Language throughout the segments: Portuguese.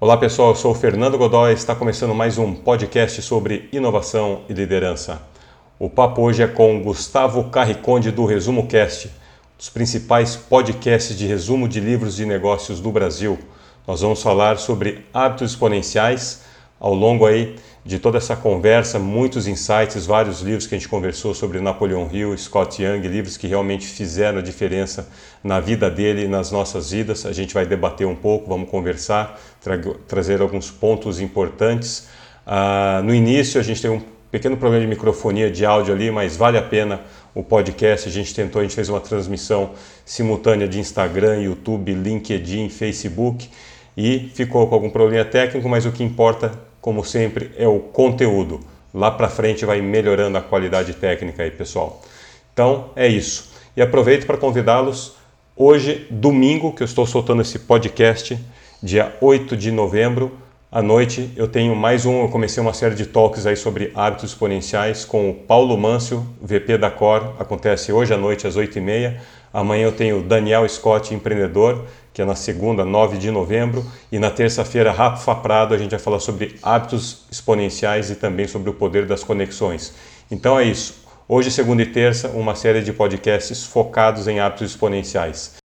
Olá pessoal, eu sou o Fernando Godoy, está começando mais um podcast sobre inovação e liderança. O papo hoje é com Gustavo Carriconde do Resumo Cast, dos principais podcasts de resumo de livros de negócios do Brasil. Nós vamos falar sobre hábitos exponenciais ao longo aí de toda essa conversa, muitos insights, vários livros que a gente conversou sobre Napoleão Hill, Scott Young, livros que realmente fizeram a diferença na vida dele e nas nossas vidas. A gente vai debater um pouco, vamos conversar, tra trazer alguns pontos importantes. Uh, no início a gente tem um pequeno problema de microfonia de áudio ali, mas vale a pena o podcast. A gente tentou, a gente fez uma transmissão simultânea de Instagram, YouTube, LinkedIn, Facebook e ficou com algum problema técnico, mas o que importa como sempre, é o conteúdo. Lá para frente vai melhorando a qualidade técnica aí, pessoal. Então é isso. E aproveito para convidá-los hoje, domingo, que eu estou soltando esse podcast, dia 8 de novembro, à noite, eu tenho mais um, eu comecei uma série de talks aí sobre hábitos exponenciais com o Paulo Mâncio, VP da Cor, acontece hoje à noite às 8h30. Amanhã eu tenho Daniel Scott, empreendedor, que é na segunda, 9 de novembro, e na terça-feira, Rafa Prado, a gente vai falar sobre hábitos exponenciais e também sobre o poder das conexões. Então é isso. Hoje, segunda e terça, uma série de podcasts focados em hábitos exponenciais.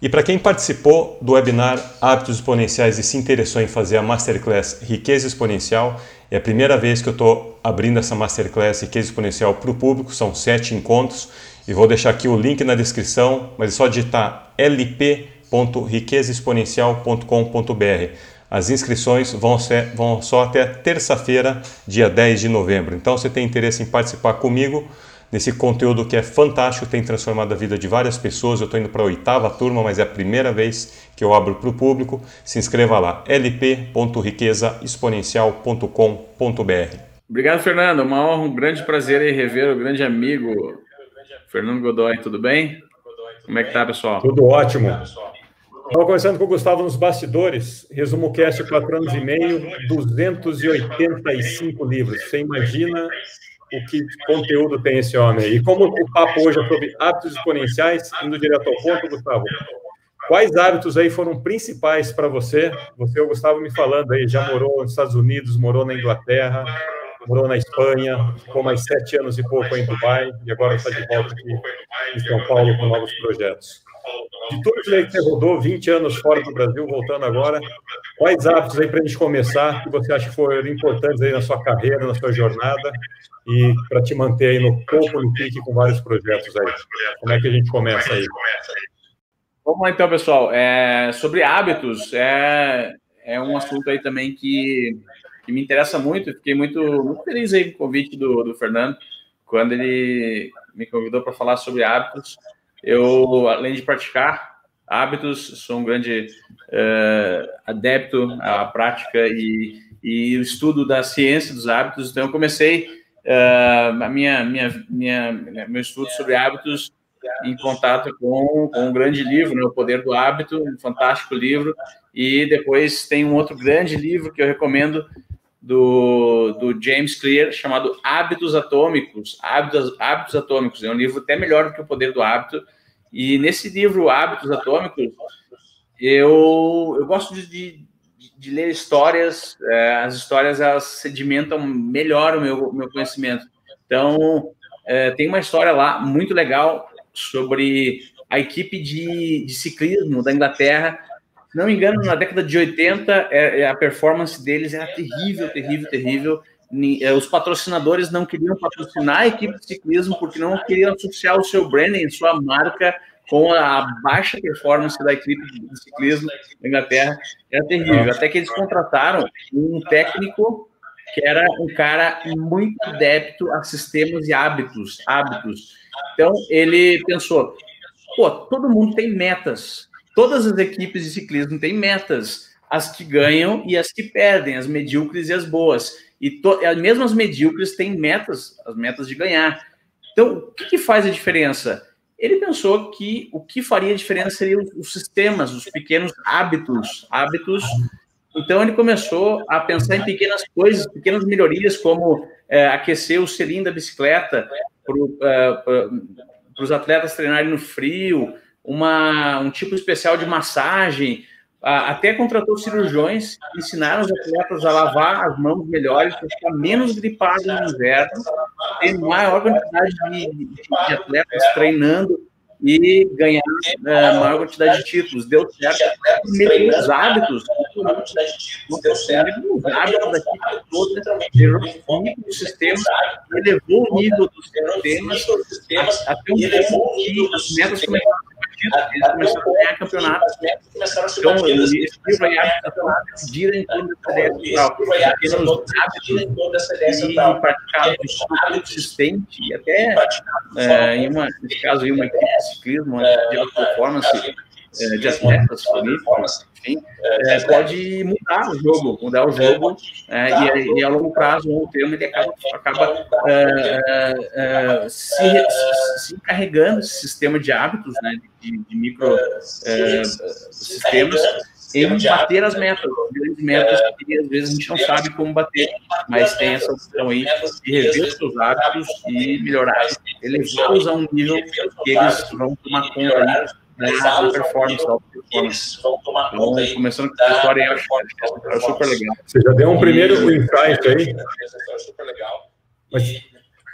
E para quem participou do webinar Hábitos Exponenciais e se interessou em fazer a Masterclass Riqueza Exponencial, é a primeira vez que eu estou abrindo essa Masterclass Riqueza Exponencial para o público, são sete encontros e vou deixar aqui o link na descrição, mas é só digitar lp.riquezaexponencial.com.br. As inscrições vão, ser, vão só até terça-feira, dia 10 de novembro. Então, se tem interesse em participar comigo nesse conteúdo que é fantástico, tem transformado a vida de várias pessoas. Eu estou indo para a oitava turma, mas é a primeira vez que eu abro para o público. Se inscreva lá, lp.riquezaexponencial.com.br. Obrigado, Fernando. Uma honra, um grande prazer em rever o grande amigo Fernando Godoy, tudo bem? Como é que tá, pessoal? Tudo ótimo. Estava conversando com o Gustavo nos bastidores, resumo cast 4 anos e meio, 285 livros. Você imagina o que conteúdo tem esse homem. E como o papo hoje é sobre hábitos exponenciais, indo direto ao ponto, Gustavo, quais hábitos aí foram principais para você? Você, o Gustavo, me falando aí, já morou nos Estados Unidos, morou na Inglaterra, morou na Espanha, ficou mais sete anos e pouco em Dubai e agora está de volta aqui em São Paulo com novos projetos. De tudo que você rodou, 20 anos fora do Brasil, voltando agora, quais hábitos aí para a gente começar que você acha que foram importantes aí na sua carreira, na sua jornada e para te manter aí no topo, no pique com vários projetos aí? Como é que a gente começa aí? Vamos lá então, pessoal. É, sobre hábitos, é, é um assunto aí também que que me interessa muito. Fiquei muito, muito feliz aí com o convite do, do Fernando, quando ele me convidou para falar sobre hábitos. Eu, além de praticar hábitos, sou um grande uh, adepto à prática e, e o estudo da ciência dos hábitos. Então, eu comecei uh, a minha, minha, minha, meu estudo sobre hábitos em contato com, com um grande livro, né, O Poder do Hábito, um fantástico livro, e depois tem um outro grande livro que eu recomendo, do, do James Clear chamado Hábitos Atômicos. Hábitos, Hábitos Atômicos é um livro até melhor do que o Poder do Hábito. E nesse livro Hábitos Atômicos, eu, eu gosto de, de, de ler histórias. É, as histórias elas sedimentam melhor o meu, meu conhecimento. Então, é, tem uma história lá muito legal sobre a equipe de, de ciclismo da Inglaterra não me engano, na década de 80, é, é, a performance deles era terrível, terrível, terrível. É, os patrocinadores não queriam patrocinar a equipe de ciclismo porque não queriam associar o seu branding, sua marca, com a baixa performance da equipe de ciclismo da Inglaterra. Era terrível. Até que eles contrataram um técnico que era um cara muito adepto a sistemas e hábitos. hábitos. Então, ele pensou, pô, todo mundo tem metas todas as equipes de ciclismo têm metas, as que ganham e as que perdem, as medíocres e as boas. E to, mesmo as medíocres têm metas, as metas de ganhar. Então, o que, que faz a diferença? Ele pensou que o que faria diferença seriam os sistemas, os pequenos hábitos, hábitos. Então ele começou a pensar em pequenas coisas, pequenas melhorias, como é, aquecer o selim da bicicleta para é, os atletas treinarem no frio, uma, um tipo especial de massagem até contratou cirurgiões que ensinaram os atletas a lavar as mãos melhores para ficar menos gripados no inverno, ter maior quantidade de, de, de atletas treinando e ganhar uh, maior quantidade de títulos. Deu certo. Primeiro, os hábitos, deu certo. Os hábitos toda, gerou o sistema, elevou o nível dos sistemas até um ponto que as metas começaram a eles começaram a ganhar campeonatos. Então, esse livro aí gira em torno dessa ideia central. Pequenos hábitos e praticados consistente, e até, é, em uma, nesse caso, em uma equipe de ciclismo, de performance, é, de atletas, enfim, é, pode mudar o jogo, mudar o jogo, é, e, e, a longo prazo, ou termo, ele acaba, acaba é, é, se, se, encarregando esse sistema de hábitos, né, de, de micro é, sistemas, em bater as metas, grandes metas que às vezes a gente não sabe como bater, mas tem essa opção aí de rever os seus hábitos e melhorar, elevá-los a um nível que eles vão tomar conta aí performance, da performance. Vão tomar então, conta aí. Começando com essa história, eu acho, que é super legal. Você já deu um primeiro insight aí? Super legal. Mas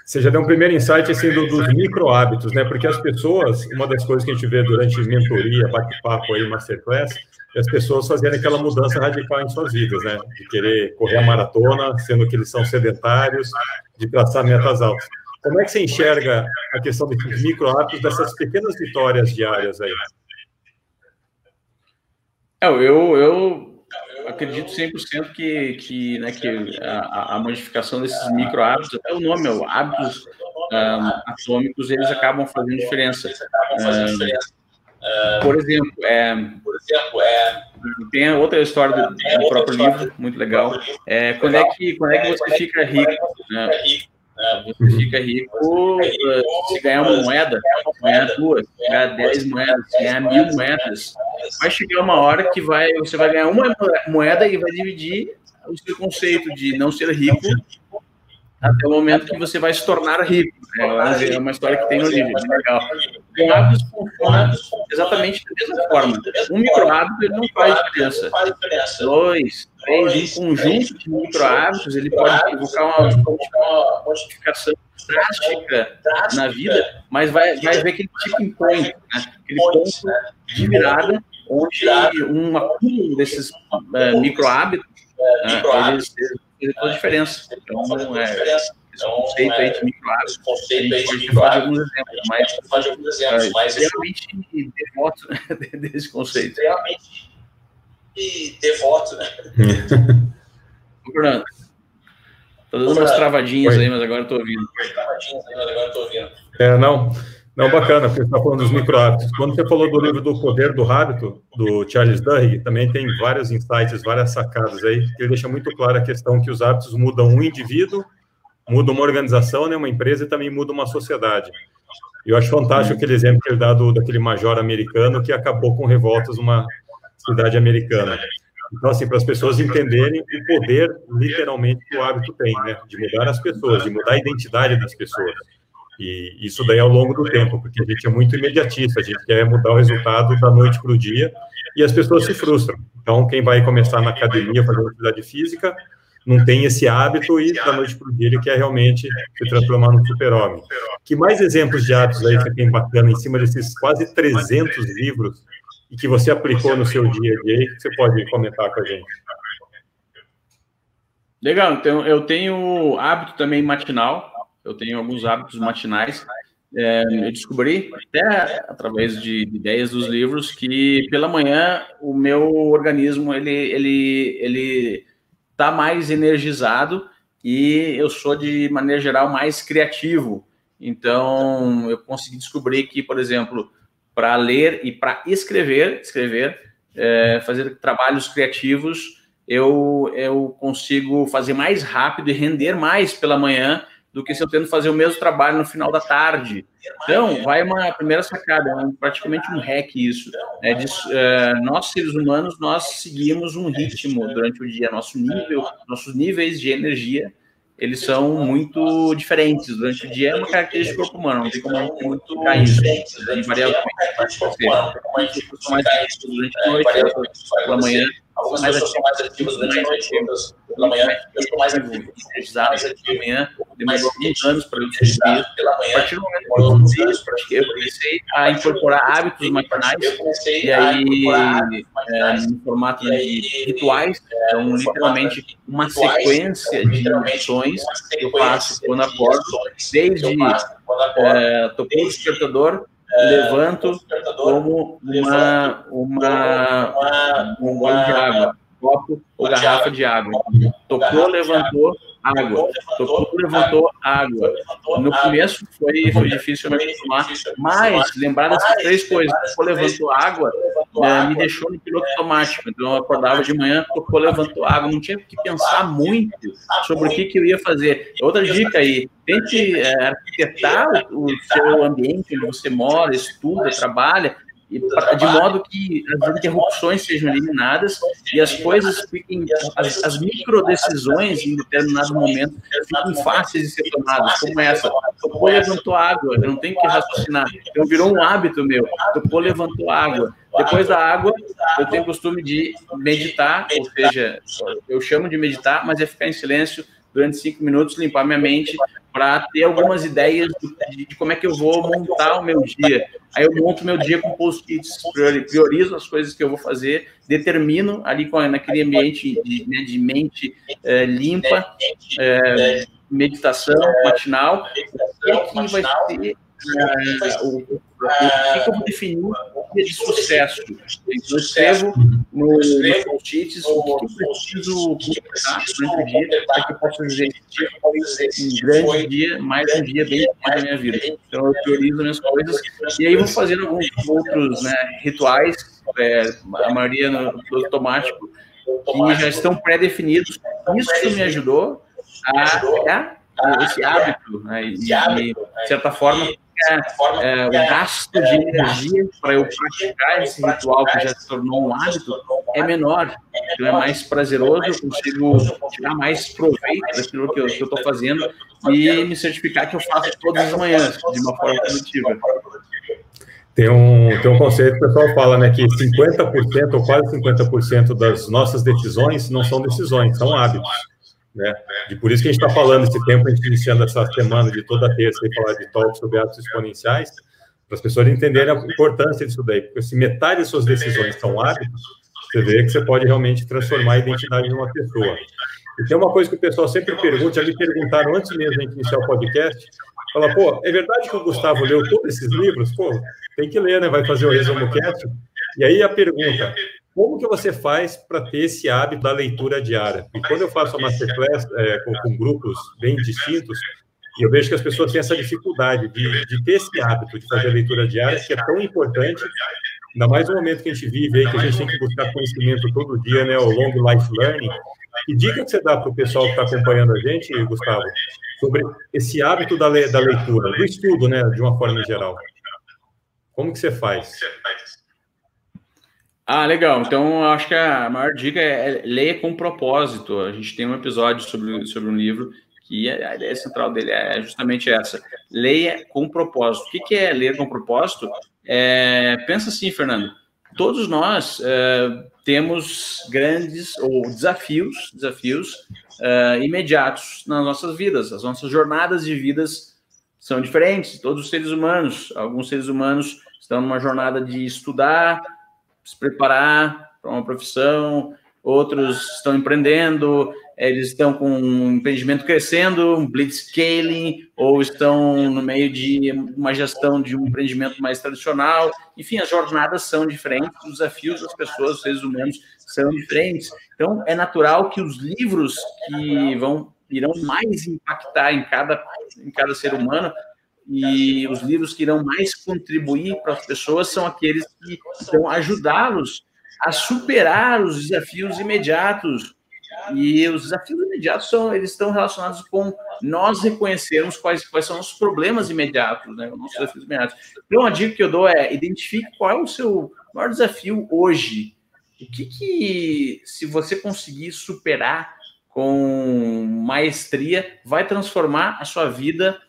você já deu um primeiro insight assim, do, dos micro hábitos, né? Porque as pessoas, uma das coisas que a gente vê durante mentoria, bate-papo aí, masterclass, é as pessoas fazendo aquela mudança radical em suas vidas, né? De querer correr a maratona, sendo que eles são sedentários, de traçar metas altas. Como é que você enxerga a questão desses micro hábitos, dessas pequenas vitórias diárias aí? É, eu, eu acredito 100% que, que, né, que a, a, modificação desses micro hábitos, até o nome, o hábitos um, atômicos, eles acabam fazendo diferença. Um, por exemplo, é, por exemplo é, tem outra história do, do próprio livro, muito legal. É, quando, é que, quando é que você fica rico? Né? Você fica rico se ganhar uma moeda, ganhar duas, ganhar dez moedas, ganhar mil moedas. Vai chegar uma hora que vai, você vai ganhar uma moeda e vai dividir o seu conceito de não ser rico até o momento que você vai se tornar rico. É uma história que tem no livro, é legal. O hábito funciona exatamente da mesma forma. Um micro hábito ele não faz diferença. Dois, três, um conjunto de micro hábitos ele pode provocar uma modificação drástica na vida, mas vai, vai ver aquele tipo point, né? aquele ponto de virada onde um acúmulo desses uh, micro hábitos uh, eles, eles fazem toda a diferença. Então, é, esse então, conceito aí de micro hábitos, a gente pode fazer alguns exemplos, mas, alguns exemplos, mas realmente devoto né, desse conceito. Realmente devoto, né? Fernando, tô dando umas travadinhas aí, mas agora eu tô ouvindo. Travadinhas aí, mas agora eu tô ouvindo. É, não. Não, bacana, porque você está falando dos micro hábitos. Quando você falou do livro do Poder do Hábito, do Charles Duhigg, também tem vários insights, várias sacadas aí, que ele deixa muito clara a questão que os hábitos mudam um indivíduo, mudam uma organização, né, uma empresa e também muda uma sociedade. E eu acho fantástico aquele exemplo que ele dá do, daquele major americano que acabou com revoltas numa cidade americana. Então, assim, para as pessoas entenderem o poder, literalmente, que o hábito tem, né, de mudar as pessoas, de mudar a identidade das pessoas. E isso daí ao longo do tempo, porque a gente é muito imediatista, a gente quer mudar o resultado da noite para o dia e as pessoas se frustram. Então, quem vai começar na academia fazendo atividade física não tem esse hábito e da noite para o dia ele quer realmente se transformar no super-homem. Que mais exemplos de hábitos aí você tem bacana em cima desses quase 300 livros e que você aplicou no seu dia a dia que você pode comentar com a gente? Legal, então eu tenho hábito também matinal, eu tenho alguns hábitos matinais. É, eu descobri, até através de ideias dos livros, que pela manhã o meu organismo ele ele ele está mais energizado e eu sou de maneira geral mais criativo. Então eu consegui descobrir que, por exemplo, para ler e para escrever, escrever, é, fazer trabalhos criativos, eu eu consigo fazer mais rápido e render mais pela manhã do que se eu tento fazer o mesmo trabalho no final da tarde. Então, vai uma primeira sacada, é praticamente um hack isso. É de, é, nós, seres humanos, nós seguimos um ritmo durante o dia, nosso nível, nossos níveis de energia, eles são muito diferentes. Durante o dia é uma característica do corpo humano, não tem como muito cair isso, invariavelmente. Ou seja, mais durante a noite, pela manhã, algumas mais pessoas são mais ativas durante a noite, outras pela manhã. Eu estou mais ativo. Mais ativo de manhã, demorou alguns anos para eu decidir. Pela manhã, a partir do momento que eu comecei, eu comecei a incorporar hábitos matinais, e aí, é, no formato de rituais, então, literalmente, uma sequência de ações que eu faço quando acordo, desde é, tocar o despertador, levanto como uma, uma, um gole de água, copo ou garrafa de água. Tocou, levantou, água. Tocou, levantou, água. No começo foi, foi difícil me acostumar, mas lembrar dessas três coisas, tocou, levantou, água, é, me deixou no piloto automático. Então eu acordava de manhã, tocou, levantou, água. Não tinha que pensar muito sobre o que, que eu ia fazer. Outra dica aí, tente é, arquitetar o seu ambiente onde você mora, estuda, trabalha, de modo que as interrupções sejam eliminadas e as coisas fiquem, as, as micro decisões em determinado momento fiquem fáceis de ser tomadas, como essa. Topô levantou água, eu não tenho que raciocinar. Então virou um hábito meu. Topô levantou água. Depois da água, eu tenho costume de meditar, ou seja, eu chamo de meditar, mas é ficar em silêncio durante cinco minutos, limpar minha mente para ter algumas ideias de, de, como é que eu vou montar o meu dia. Aí eu monto meu dia com post-its, priorizo as coisas que eu vou fazer, determino ali naquele ambiente de, né, de mente é, limpa, é, meditação matinal, o que, vai ser o, o, que eu vou definir o dia de sucesso. Eu escrevo no, nos post-its o que eu preciso completar durante o dia para que eu possa dizer um grande dia, mais um dia bem da minha vida. Então eu priorizo minhas coisas e aí vou fazendo alguns outros né, rituais, é, a maioria no, no automático, que já estão pré-definidos. Isso me ajudou a, a esse hábito, né, e, de certa forma, é, o gasto de energia para eu praticar esse ritual que já se tornou um hábito é menor, então é mais prazeroso, eu consigo tirar mais proveito daquilo que eu estou fazendo e me certificar que eu faço todas as manhãs de uma forma produtiva. Tem um, tem um conceito que o pessoal fala, né, que 50% ou quase 50% das nossas decisões não são decisões, são hábitos. Né? E por isso que a gente está falando esse tempo, a gente iniciando essa semana de toda terça e falar de talk sobre hábitos exponenciais, para as pessoas entenderem a importância disso daí, porque se metade das suas decisões são hábitos, você vê que você pode realmente transformar a identidade de uma pessoa. E tem uma coisa que o pessoal sempre pergunta, já me perguntaram antes mesmo de iniciar o podcast, fala, pô, é verdade que o Gustavo leu todos esses livros? Pô, tem que ler, né? Vai fazer o resumo cast. E aí a pergunta, como que você faz para ter esse hábito da leitura diária? E quando eu faço a masterclass é, com, com, grupos bem distintos, eu vejo que as pessoas têm essa dificuldade de, de, ter esse hábito de fazer a leitura diária, que é tão importante, ainda mais no momento que a gente vive aí, que a gente tem que buscar conhecimento todo dia, né, o long life learning. Que dica que você dá para o pessoal que está acompanhando a gente, Gustavo, sobre esse hábito da, le, da leitura, do estudo, né, de uma forma geral? Como que você faz? Ah, legal. Então, acho que a maior dica é, é leia com propósito. A gente tem um episódio sobre, sobre um livro que a ideia central dele é justamente essa. Leia com propósito. O que, que é ler com propósito? É, pensa assim, Fernando. Todos nós é, temos grandes ou desafios, desafios é, imediatos nas nossas vidas. As nossas jornadas de vidas são diferentes. Todos os seres humanos, alguns seres humanos estão numa jornada de estudar, se preparar para uma profissão, outros estão empreendendo, eles estão com um empreendimento crescendo, um blitzscaling, ou estão no meio de uma gestão de um empreendimento mais tradicional. Enfim, as jornadas são diferentes, os desafios das pessoas, seres humanos, são diferentes. Então, é natural que os livros que vão irão mais impactar em cada, em cada ser humano e os livros que irão mais contribuir para as pessoas são aqueles que vão ajudá-los a superar os desafios imediatos. E os desafios imediatos são, eles estão relacionados com nós reconhecermos quais, quais são os problemas imediatos, né? Os nossos desafios imediatos. Então, a dica que eu dou é identifique qual é o seu maior desafio hoje. O que, que se você conseguir superar, com maestria, vai transformar a sua vida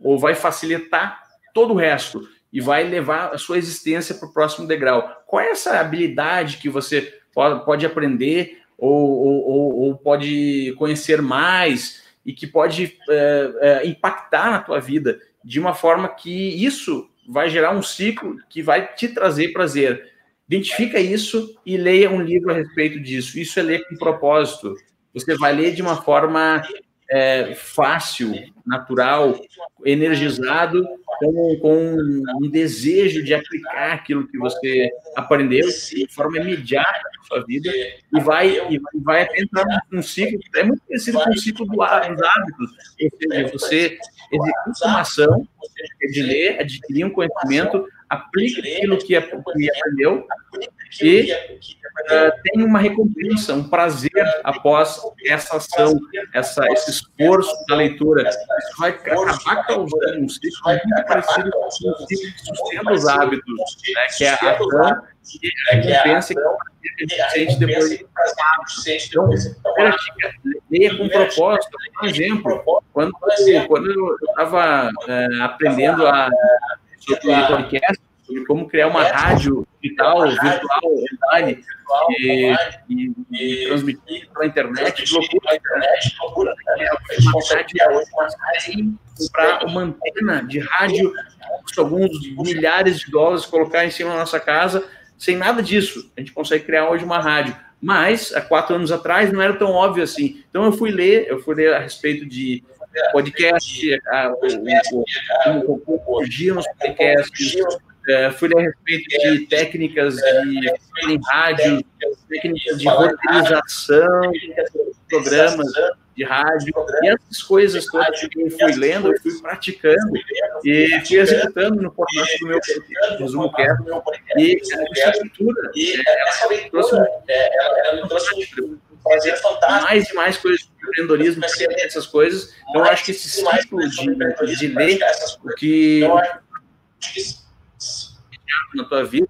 ou vai facilitar todo o resto e vai levar a sua existência para o próximo degrau. Qual é essa habilidade que você pode aprender ou, ou, ou pode conhecer mais e que pode é, é, impactar na tua vida de uma forma que isso vai gerar um ciclo que vai te trazer prazer. Identifica isso e leia um livro a respeito disso. Isso é ler com propósito. Você vai ler de uma forma é, fácil, natural, energizado, com, com, um desejo de aplicar aquilo que você aprendeu de forma imediata na sua vida e vai, e vai entrar num ciclo que é muito parecido com o ciclo do, dos hábitos. Ou seja, você executa uma ação de ler, adquirir um conhecimento, aplica aquilo que, que aprendeu e uh, tem uma recompensa, um prazer após essa ação, essa, esse esforço da leitura. Isso vai acabar causando um ciclo muito parecido com o ciclo que sustenta os hábitos, né, que é a ação e a recompensa que a gente depois então, primeira dica, leia com propósito. Por exemplo, quando, quando eu estava é, aprendendo a, sobre podcast, sobre como criar uma rádio digital, virtual, online, e, e, e transmitir pela internet, que loucura, internet, loucura. É, hoje comprar uma antena de rádio, custa alguns milhares de dólares, colocar em cima da nossa casa, sem nada disso. A gente consegue criar hoje uma rádio. Mas, há quatro anos atrás, não era tão óbvio assim. Então, eu fui ler, eu fui ler a respeito de podcast, a, o, o, nos podcasts, é, fui a respeito de técnicas de em rádio, técnicas de roteirização, programas de rádio, e essas coisas todas que eu fui lendo, eu fui praticando e fui executando no formato do meu resumo que é. E essa leitura, ela me trouxe, um prazer fantástico. Mais e mais coisas empreendedorismo, essas coisas. Então, eu acho que esse ciclo de, de ler o que na tua vida,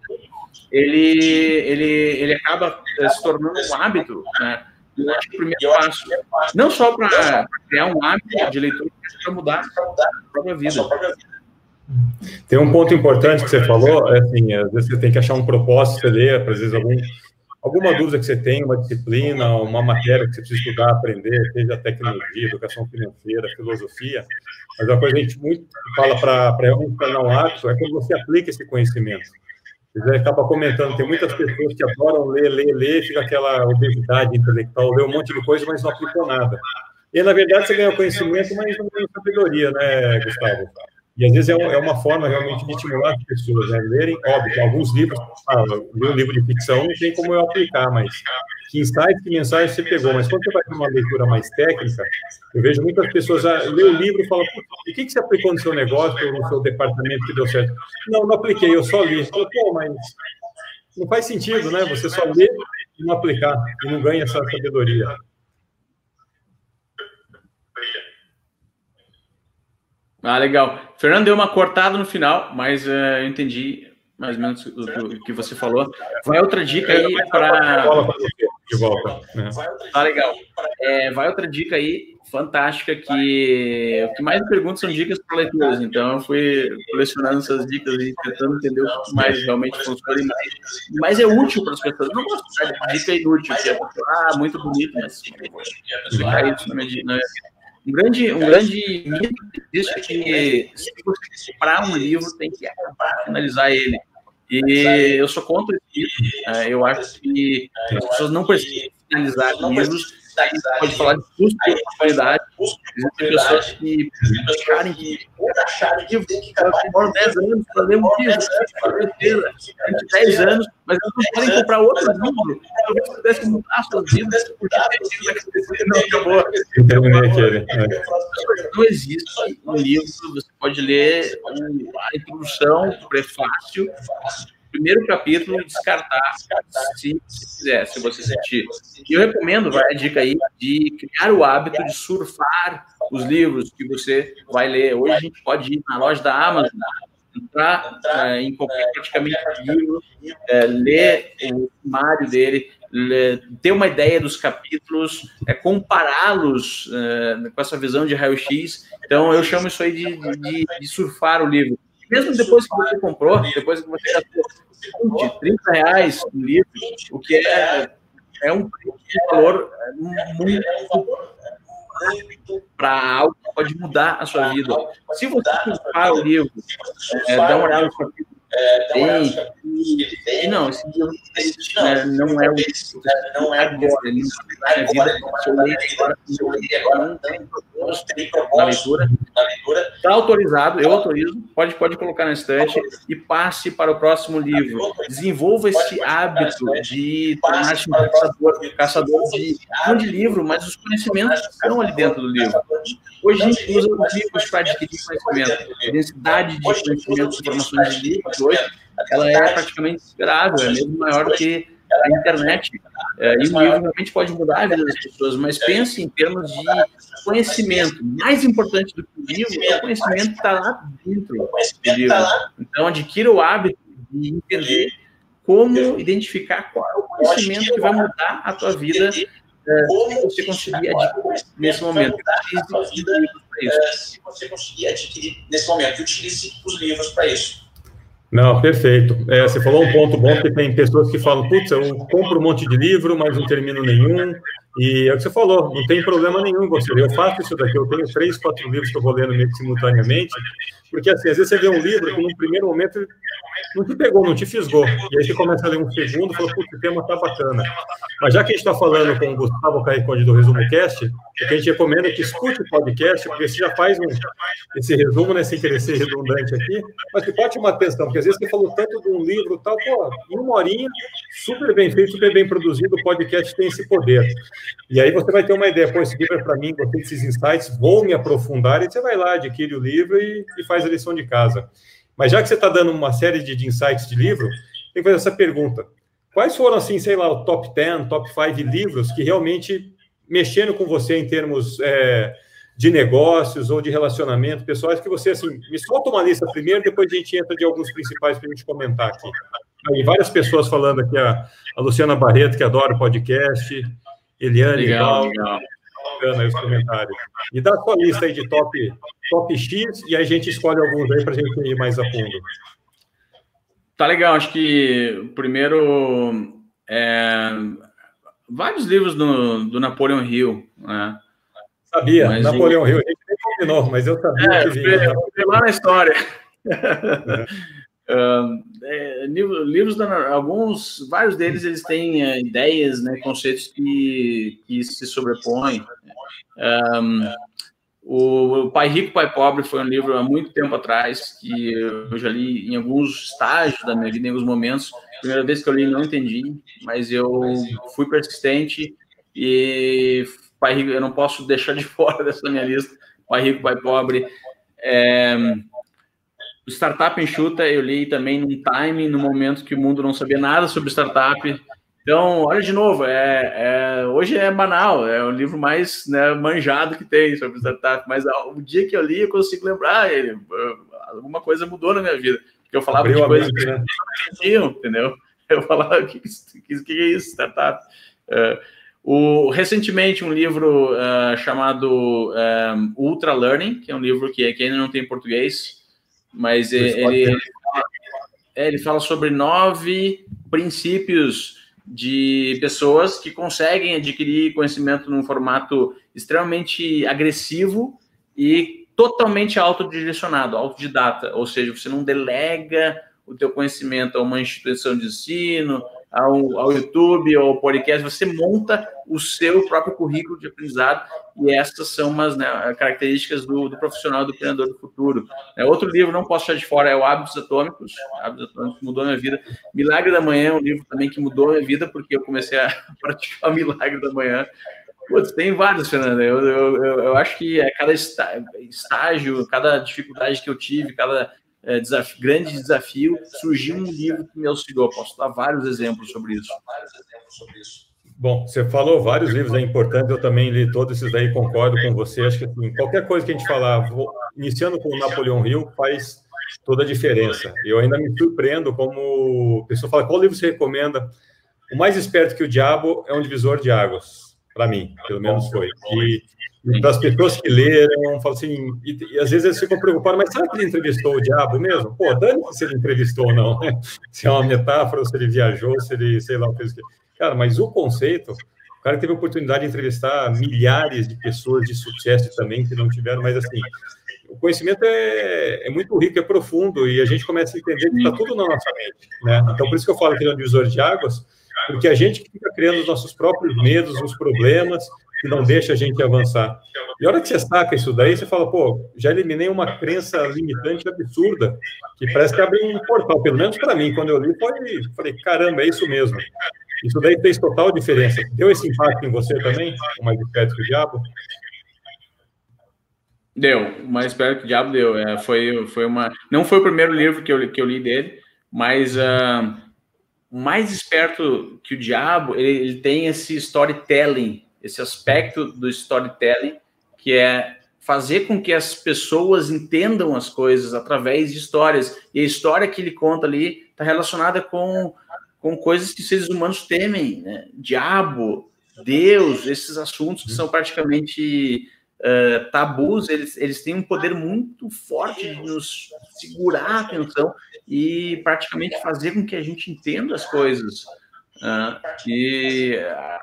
ele, ele, ele acaba se tornando um hábito, né? Eu acho que o primeiro passo, não só para criar um hábito de leitura, mas para mudar a própria vida. Tem um ponto importante que você falou, é assim, às vezes você tem que achar um propósito, você lê, às vezes algum, alguma dúvida que você tem, uma disciplina, uma matéria que você precisa estudar, aprender, seja tecnologia, educação financeira, filosofia, mas uma coisa que a gente muito fala para realmente tornar um hábito é quando você aplica esse conhecimento. Você acaba comentando, tem muitas pessoas que adoram ler, ler, ler, fica aquela obesidade intelectual, lê um monte de coisa, mas não aplicou nada. E, na verdade, você ganha conhecimento, mas não ganha sabedoria, né, Gustavo? E, às vezes, é, é uma forma realmente de estimular as pessoas, né? Lerem, óbvio, alguns livros, ah, um livro de ficção não tem como eu aplicar, mas que insights, que mensagens você pegou. Mas quando você vai para uma leitura mais técnica, eu vejo muitas pessoas ah, o livro e falam, o que, que você aplicou no seu negócio, no seu departamento que deu certo? Não, não apliquei, eu só li. Falo, pô, mas não faz sentido, né? Você só lê e não aplicar, e não ganha essa sabedoria. Ah, legal. Fernando deu uma cortada no final, mas uh, eu entendi mais ou menos o, que você falou. Vai outra dica aí para. De volta. Né? Ah, legal. É, vai outra dica aí, fantástica, que o que mais me pergunto são dicas para leituras. Então, eu fui colecionando essas dicas e tentando entender o que mais realmente funciona e mais, mais é útil para as pessoas. não gosto de dica inútil, que é ah, muito bonito, mas aplicar isso na minha, na minha um grande, um grande mito disso é que se você comprar um livro, tem que analisar ele. E eu sou contra isso. É, eu acho que as pessoas não precisam finalizar livros pode falar de custo de oportunidade. Existem pessoas que acharem que acharem que demoram 10 anos para ler um livro, certeza, 10 anos, mas eles não podem comprar outro livro. Talvez pudesse mudar porque não acabou. Não existe um livro, você pode ler a introdução, o prefácio, primeiro capítulo e descartar se, se quiser, se você sentir. E eu recomendo, vai a dica aí, de criar o hábito de surfar os livros que você vai ler. Hoje a gente pode ir na loja da Amazon, entrar é, em qualquer praticamente livro, é, ler o sumário dele, ter uma ideia dos capítulos, é, compará-los com essa visão de raio-x. Então, eu chamo isso aí de, de, de, surfar o livro. Mesmo depois que você comprou, depois que você gastou 20, 30 reais no livro, o que é, é um valor muito para algo que pode mudar a sua vida. Se você surfar o livro, é, dá uma olhada no é, não, é não, esse livro né, não é o não é agora, ele não é vida, se eu ler agora, tem propósito na leitura, está autorizado, eu autorizo, pode, pode colocar na estante e passe para o próximo livro. Desenvolva esse hábito de tornar-se um caçador, caçador de, não de livro, mas os conhecimentos estão ali dentro do livro. Hoje a gente usa os livros para adquirir conhecimento, a densidade de conhecimentos, informações de livros hoje, ela é praticamente inspirável, é mesmo maior que a internet. É, e o livro realmente pode mudar a vida das pessoas, mas pense em termos de conhecimento. Mais importante do que o livro é o conhecimento que está lá dentro do livro. Então, adquira o hábito de entender como identificar qual é o conhecimento que vai mudar a tua vida é, se você conseguir adquirir nesse momento. Se você conseguir adquirir nesse momento, utilize os livros para isso. Não, perfeito. É, você falou um ponto bom, que tem pessoas que falam, putz, eu compro um monte de livro, mas não termino nenhum. E é o que você falou, não tem problema nenhum você. Eu faço isso daqui, eu tenho três, quatro livros que eu vou lendo meio simultaneamente, porque assim, às vezes você vê um livro que no primeiro momento não te pegou, não te fisgou. E aí você começa a ler um segundo e fala, putz, o tema tá bacana. Mas já que a gente está falando com o Gustavo Carriconde do Resumo Cast, o que a gente recomenda é que escute o podcast, porque você já faz um, esse resumo, né, sem querer ser redundante aqui, mas que pode chamar atenção, porque às vezes você falou tanto de um livro tal, pô, em uma horinha, super bem feito, super bem produzido, o podcast tem esse poder. E aí você vai ter uma ideia, pô, esse livro é para mim, gostei desses insights, vou me aprofundar, e você vai lá, adquire o livro e, e faz a lição de casa. Mas já que você está dando uma série de, de, insights de livro, tem que fazer essa pergunta. Quais foram, assim, sei lá, o top 10, top 5 livros que realmente mexeram com você em termos é, de negócios ou de relacionamento pessoais, que você, assim, me solta uma lista primeiro, depois a gente entra de alguns principais para a gente comentar aqui. Aí, várias pessoas falando aqui, a, a Luciana Barreto, que adora o podcast, Eliane legal, legal. bacana aí os comentários. E dá a sua lista aí de top, top X, e a gente escolhe alguns aí para a gente ir mais a fundo. Tá legal, acho que primeiro é, vários livros do, do Napoleão Hill, né? Sabia, mas Napoleão Hill, a gente nem combinou, mas eu sabia é, que vinha. lá na história. Uh, é, livros, da, alguns, vários deles, eles têm uh, ideias, né, conceitos que, que se sobrepõem. Um, o Pai Rico, Pai Pobre foi um livro há muito tempo atrás que eu já li em alguns estágios da minha vida, em alguns momentos. Primeira vez que eu li, não entendi, mas eu fui persistente e Pai Rico, eu não posso deixar de fora dessa minha lista. Pai Rico, Pai Pobre. É, o Startup Enxuta eu li também num time, no momento que o mundo não sabia nada sobre startup. Então, olha de novo, é, é, hoje é banal, é o livro mais né, manjado que tem sobre startup, mas o dia que eu li eu consigo lembrar ele. Alguma coisa mudou na minha vida, porque eu falava Abriu de coisas que né? não entendeu? Eu falava, o que, que, que, é isso, startup? Uh, o, recentemente, um livro uh, chamado um, Ultra Learning, que é um livro que, que ainda não tem em português, mas ele, ele, é, ele fala sobre nove princípios de pessoas que conseguem adquirir conhecimento num formato extremamente agressivo e totalmente autodirecionado, autodidata, ou seja, você não delega o teu conhecimento a uma instituição de ensino, ao, ao YouTube, ao podcast, você monta o seu próprio currículo de aprendizado e essas são umas né, características do, do, profissional do treinador do futuro. É, outro livro, não posso deixar de fora, é o Hábitos Atômicos, Hábitos Atômicos mudou minha vida. Milagre da Manhã é um livro também que mudou minha vida, porque eu comecei a praticar o Milagre da Manhã. Putz, tem vários, Fernanda. Eu, eu, eu, eu acho que é cada estágio, cada dificuldade que eu tive, cada é, desafio, grande desafio, surgiu um livro que me auxiliou. Posso dar vários exemplos sobre isso. Bom, você falou vários livros é importante, eu também li todos esses daí, concordo com você. Acho que assim, qualquer coisa que a gente falar, vou, iniciando com o Napoleão Hill, faz toda a diferença. Eu ainda me surpreendo como a pessoa fala, qual livro você recomenda? o mais esperto que o diabo é um divisor de águas, para mim, pelo menos foi. E, e das pessoas que leram, falam assim, e, e, às vezes eles ficam preocupados, mas será que ele entrevistou o diabo mesmo? Pô, dane se ele entrevistou ou não, né? se é uma metáfora, se ele viajou, se ele, sei lá, fez o que. Cara, mas o conceito, o cara teve a oportunidade de entrevistar milhares de pessoas de sucesso também que não tiveram, mas assim, o conhecimento é, é, muito rico, é profundo, e a gente começa a entender que está tudo na nossa mente. Né? Então, por isso que eu falo que é um divisor de águas, porque a gente fica criando os nossos próprios medos, os problemas, que não deixa a gente avançar. E a hora que você saca isso daí, você fala, pô, já eliminei uma crença limitante absurda, que parece que abre um portal, pelo menos para mim, quando eu li, foi, falei, caramba, é isso mesmo. Isso daí fez total diferença. Deu esse impacto em você também, o mais esperto que o diabo? Deu, o mais esperto que o diabo deu. É, foi, foi uma. Não foi o primeiro livro que eu, que eu li dele, mas uh, mais esperto que o diabo, ele, ele tem esse storytelling, esse aspecto do storytelling, que é fazer com que as pessoas entendam as coisas através de histórias. E a história que ele conta ali está relacionada com, com coisas que seres humanos temem, né? Diabo, Deus, esses assuntos que são praticamente uh, tabus, eles, eles têm um poder muito forte de nos segurar a atenção e praticamente fazer com que a gente entenda as coisas. Uh, e a,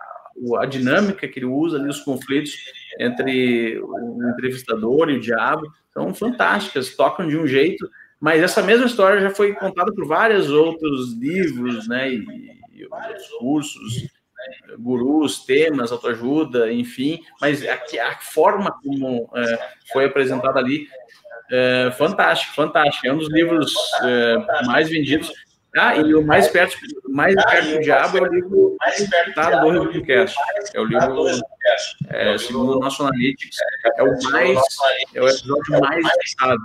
a dinâmica que ele usa ali, os conflitos entre o entrevistador e o diabo, são fantásticas, tocam de um jeito, mas essa mesma história já foi contada por vários outros livros, né, e, e outros cursos, gurus, temas, autoajuda, enfim, mas a, a forma como é, foi apresentada ali, é, fantástico, fantástico. É um dos livros é, mais vendidos. Ah, e o mais perto, mais perto do diabo é o livro tá, do Reviewcast. É o livro, é, segundo o nosso Analytics, é o mais, é o episódio mais escutado.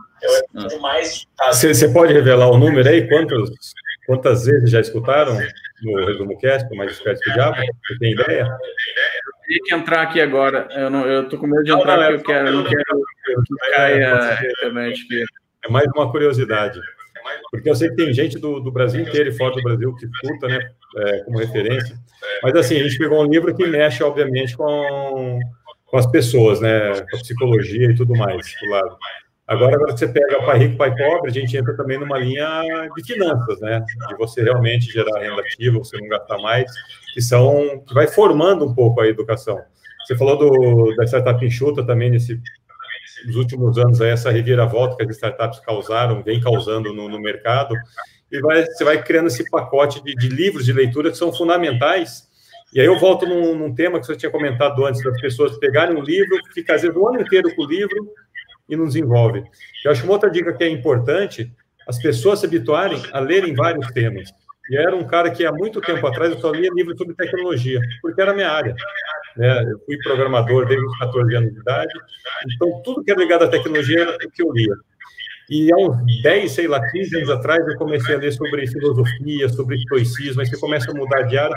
Você pode revelar o número aí? Quantos, quantas vezes já escutaram? no resumo cast, mais esperto que o diabo? Você tem ideia? Eu tenho que entrar aqui agora. Eu, não, eu tô com medo de entrar não, não, porque eu quero, eu não quero que caia a internet aqui. É mais uma curiosidade. Porque eu sei que tem gente do, do Brasil inteiro e fora do Brasil que escuta, né, é, como referência. Mas assim, a gente pegou um livro que mexe, obviamente, com, com as pessoas, né, com a psicologia e tudo mais, do lado. Agora, agora você pega pai rico, pai pobre, a gente entra também numa linha de finanças, né? De você realmente gerar renda ativa, você não gastar mais, que são que vai formando um pouco a educação. Você falou do, da startup enxuta também nesse nos últimos anos essa reviravolta que as startups causaram, vem causando no, no mercado, e vai, você vai criando esse pacote de, de, livros de leitura que são fundamentais. E aí eu volto num, num tema que você tinha comentado antes, das pessoas pegarem um livro, ficar às vezes o ano inteiro com o livro, e nos envolve. Eu acho uma outra dica que é importante, as pessoas se habituarem a lerem vários temas. E era um cara que há muito tempo atrás eu só lia livros sobre tecnologia, porque era a minha área. Né? Eu fui programador desde os 14 anos de idade, então tudo que é ligado à tecnologia era o que eu lia. E há uns 10, sei lá, 15 anos atrás, eu comecei a ler sobre filosofia, sobre estoicismo, aí você começa a mudar de área.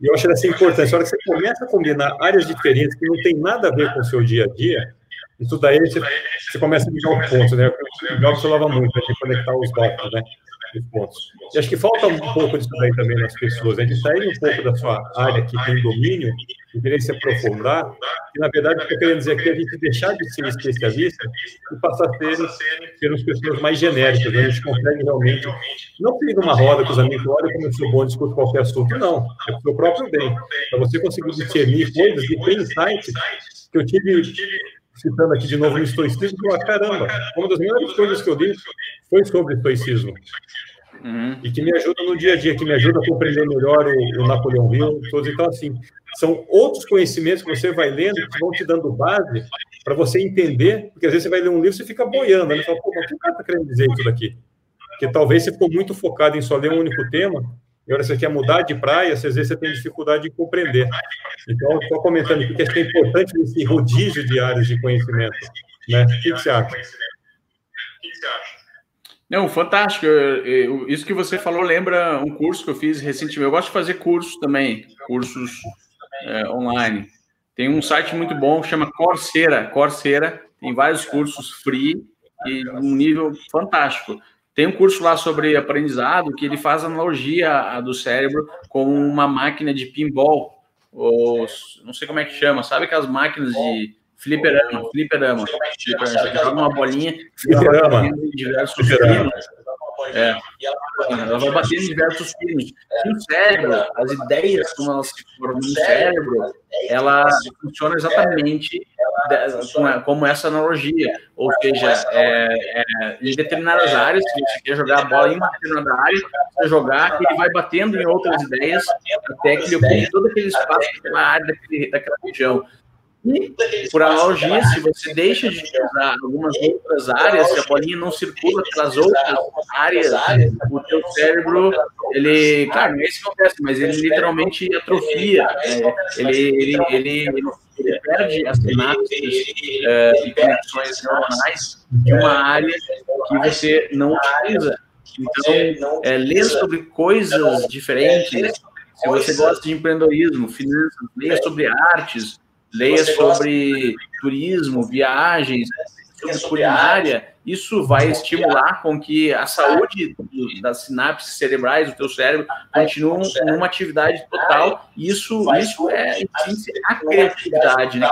E eu acho essa importante. A hora que você começa a combinar áreas diferentes que não tem nada a ver com o seu dia a dia, isso daí você, você começa a ligar os pontos, né? O Jobs falava muito, né? de conectar os dados, né? Os pontos. E acho que falta um pouco disso daí também nas pessoas, né? de sair um pouco da sua área que tem domínio e querer se aprofundar. E, na verdade, o que eu querendo dizer aqui é a gente deixar de ser especialista e passar a ser, ser as pessoas mais genéricas. Né? A gente consegue realmente, não ter uma roda com os amigos, olha como eu sou bom, discuto qualquer assunto. Não, é o seu próprio bem. Para você conseguir discernir coisas e ter insights que eu tive citando aqui de novo o estoicismo, eu caramba, uma das melhores coisas que eu li foi sobre estoicismo. Uhum. E que me ajuda no dia a dia, que me ajuda a compreender melhor o, o Napoleão Hill, todos. Então, assim, são outros conhecimentos que você vai lendo que vão te dando base para você entender, porque às vezes você vai ler um livro e você fica boiando, né? Você fala, pô, mas o que o cara está querendo dizer isso daqui? Porque talvez você ficou muito focado em só ler um único tema, e agora você quer mudar de praia, às vezes você tem dificuldade de compreender. Então, estou comentando aqui que que é importante esse rodízio de áreas de conhecimento. Né? O que, você acha? Não, fantástico. Isso que você falou lembra um curso que eu fiz recentemente. Eu gosto de fazer cursos também, cursos é, online. Tem um site muito bom que chama Coursera. Coursera tem vários cursos free e um nível fantástico. Tem um curso lá sobre aprendizado que ele faz analogia do cérebro com uma máquina de pinball, ou não sei como é que chama, sabe aquelas máquinas de fliperama, fliperama, fliperama, você joga uma bolinha, fliperama. diversos fliperama. É. Ela vai bater em diversos pinos. E o cérebro, as ideias, como elas se formam no cérebro, ela funciona exatamente como essa analogia. Ou seja, é, é, em determinadas áreas, se você quer jogar a bola em uma determinada área, você jogar, ele vai batendo em outras ideias até que ele ocupe todo aquele espaço daquela área, daquele, daquela região. Por analogia, se você deixa de usar algumas outras áreas, se a bolinha não circula pelas outras áreas, o teu cérebro, ele, claro, não é isso que acontece, mas ele literalmente atrofia, é, ele, ele, ele, ele, perde as sinapses é, e conexões neuronais de uma área que você não utiliza. Então, é, ler sobre coisas diferentes, se você gosta de empreendedorismo, finanças, leia sobre artes, leia sobre turismo, viagens, sobre culinária, isso vai estimular com que a saúde das sinapses cerebrais do teu cérebro continue numa atividade total. Isso, isso é a criatividade, né?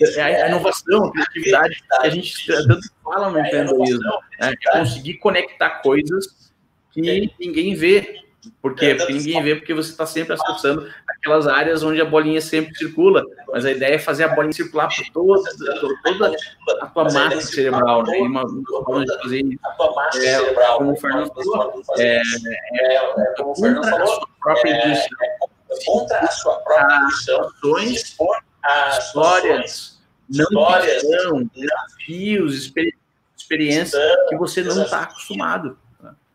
É a inovação, a criatividade que a gente tanto fala no empreendedorismo, né? é conseguir conectar coisas que ninguém vê, porque, é, porque ninguém vê, porque você está sempre acessando aquelas áreas onde a bolinha sempre circula. Mas a ideia é fazer a bolinha circular por toda, toda a tua massa cerebral, né? E uma, forma de fazer é, como o Fernando falou, é, é, é, contra a sua própria intuição. Contra a sua própria intuição. Ações, histórias, não ficção, desafios, experiências que você não está acostumado.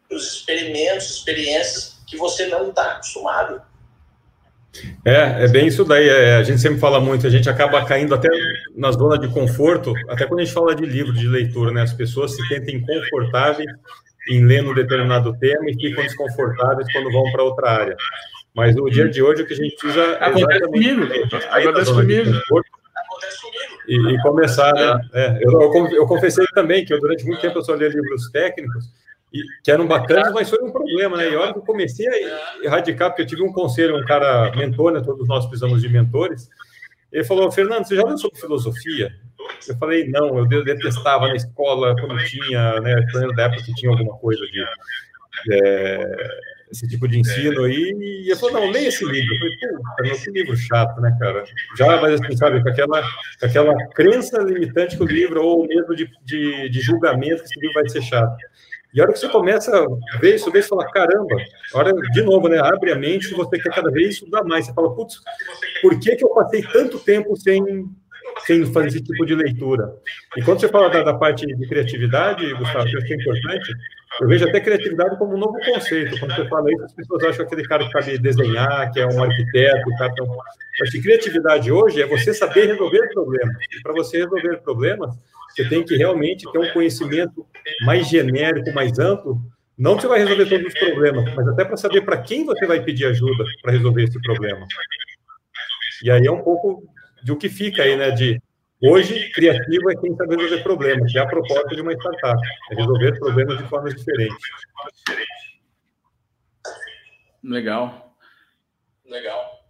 Os experimentos, experiências que você não está acostumado. É, é bem isso daí. É, a gente sempre fala muito, a gente acaba caindo até na zona de conforto, até quando a gente fala de livro, de leitura, né? As pessoas se sentem confortáveis em ler um determinado tema e ficam desconfortáveis quando vão para outra área. Mas no dia de hoje o que a gente precisa é acontece comigo, acontece comigo. E, e, começar, né? É, eu, eu, eu confessei também que eu durante muito tempo eu só lia livros técnicos que eram bacanas, mas foi um problema, né? E a hora que eu comecei a erradicar, porque eu tive um conselho, um cara mentor, né? Todos nós precisamos de mentores. Ele falou, Fernando, você já leu sobre filosofia? Eu falei, não, eu detestava na escola quando tinha, né? Da época que tinha alguma coisa de. É, esse tipo de ensino aí, e ele falou, não, leia esse livro. Eu falei, pô, que livro chato, né, cara? Já, mas assim, sabe, com aquela, com aquela crença limitante que o livro, ou mesmo de, de, de julgamento que esse livro vai ser chato. E a hora que você começa a ver isso, você fala, caramba, hora, de novo, né? Abre a mente você quer cada vez estudar mais. Você fala, putz, por que, que eu passei tanto tempo sem, sem fazer esse tipo de leitura? E quando você fala da, da parte de criatividade, Gustavo, que eu acho que é importante, eu vejo até criatividade como um novo conceito. Quando você fala isso, as pessoas acham aquele cara que sabe desenhar, que é um arquiteto, cara tão... Acho que criatividade hoje é você saber resolver problemas. Para você resolver problemas, você tem que realmente ter um conhecimento mais genérico, mais amplo, não que você vai resolver todos os problemas, mas até para saber para quem você vai pedir ajuda para resolver esse problema. E aí é um pouco de o que fica aí, né? De hoje, criativo é quem sabe resolver problemas, que é a proposta de uma startup, é resolver problemas de formas diferentes. Legal. Legal.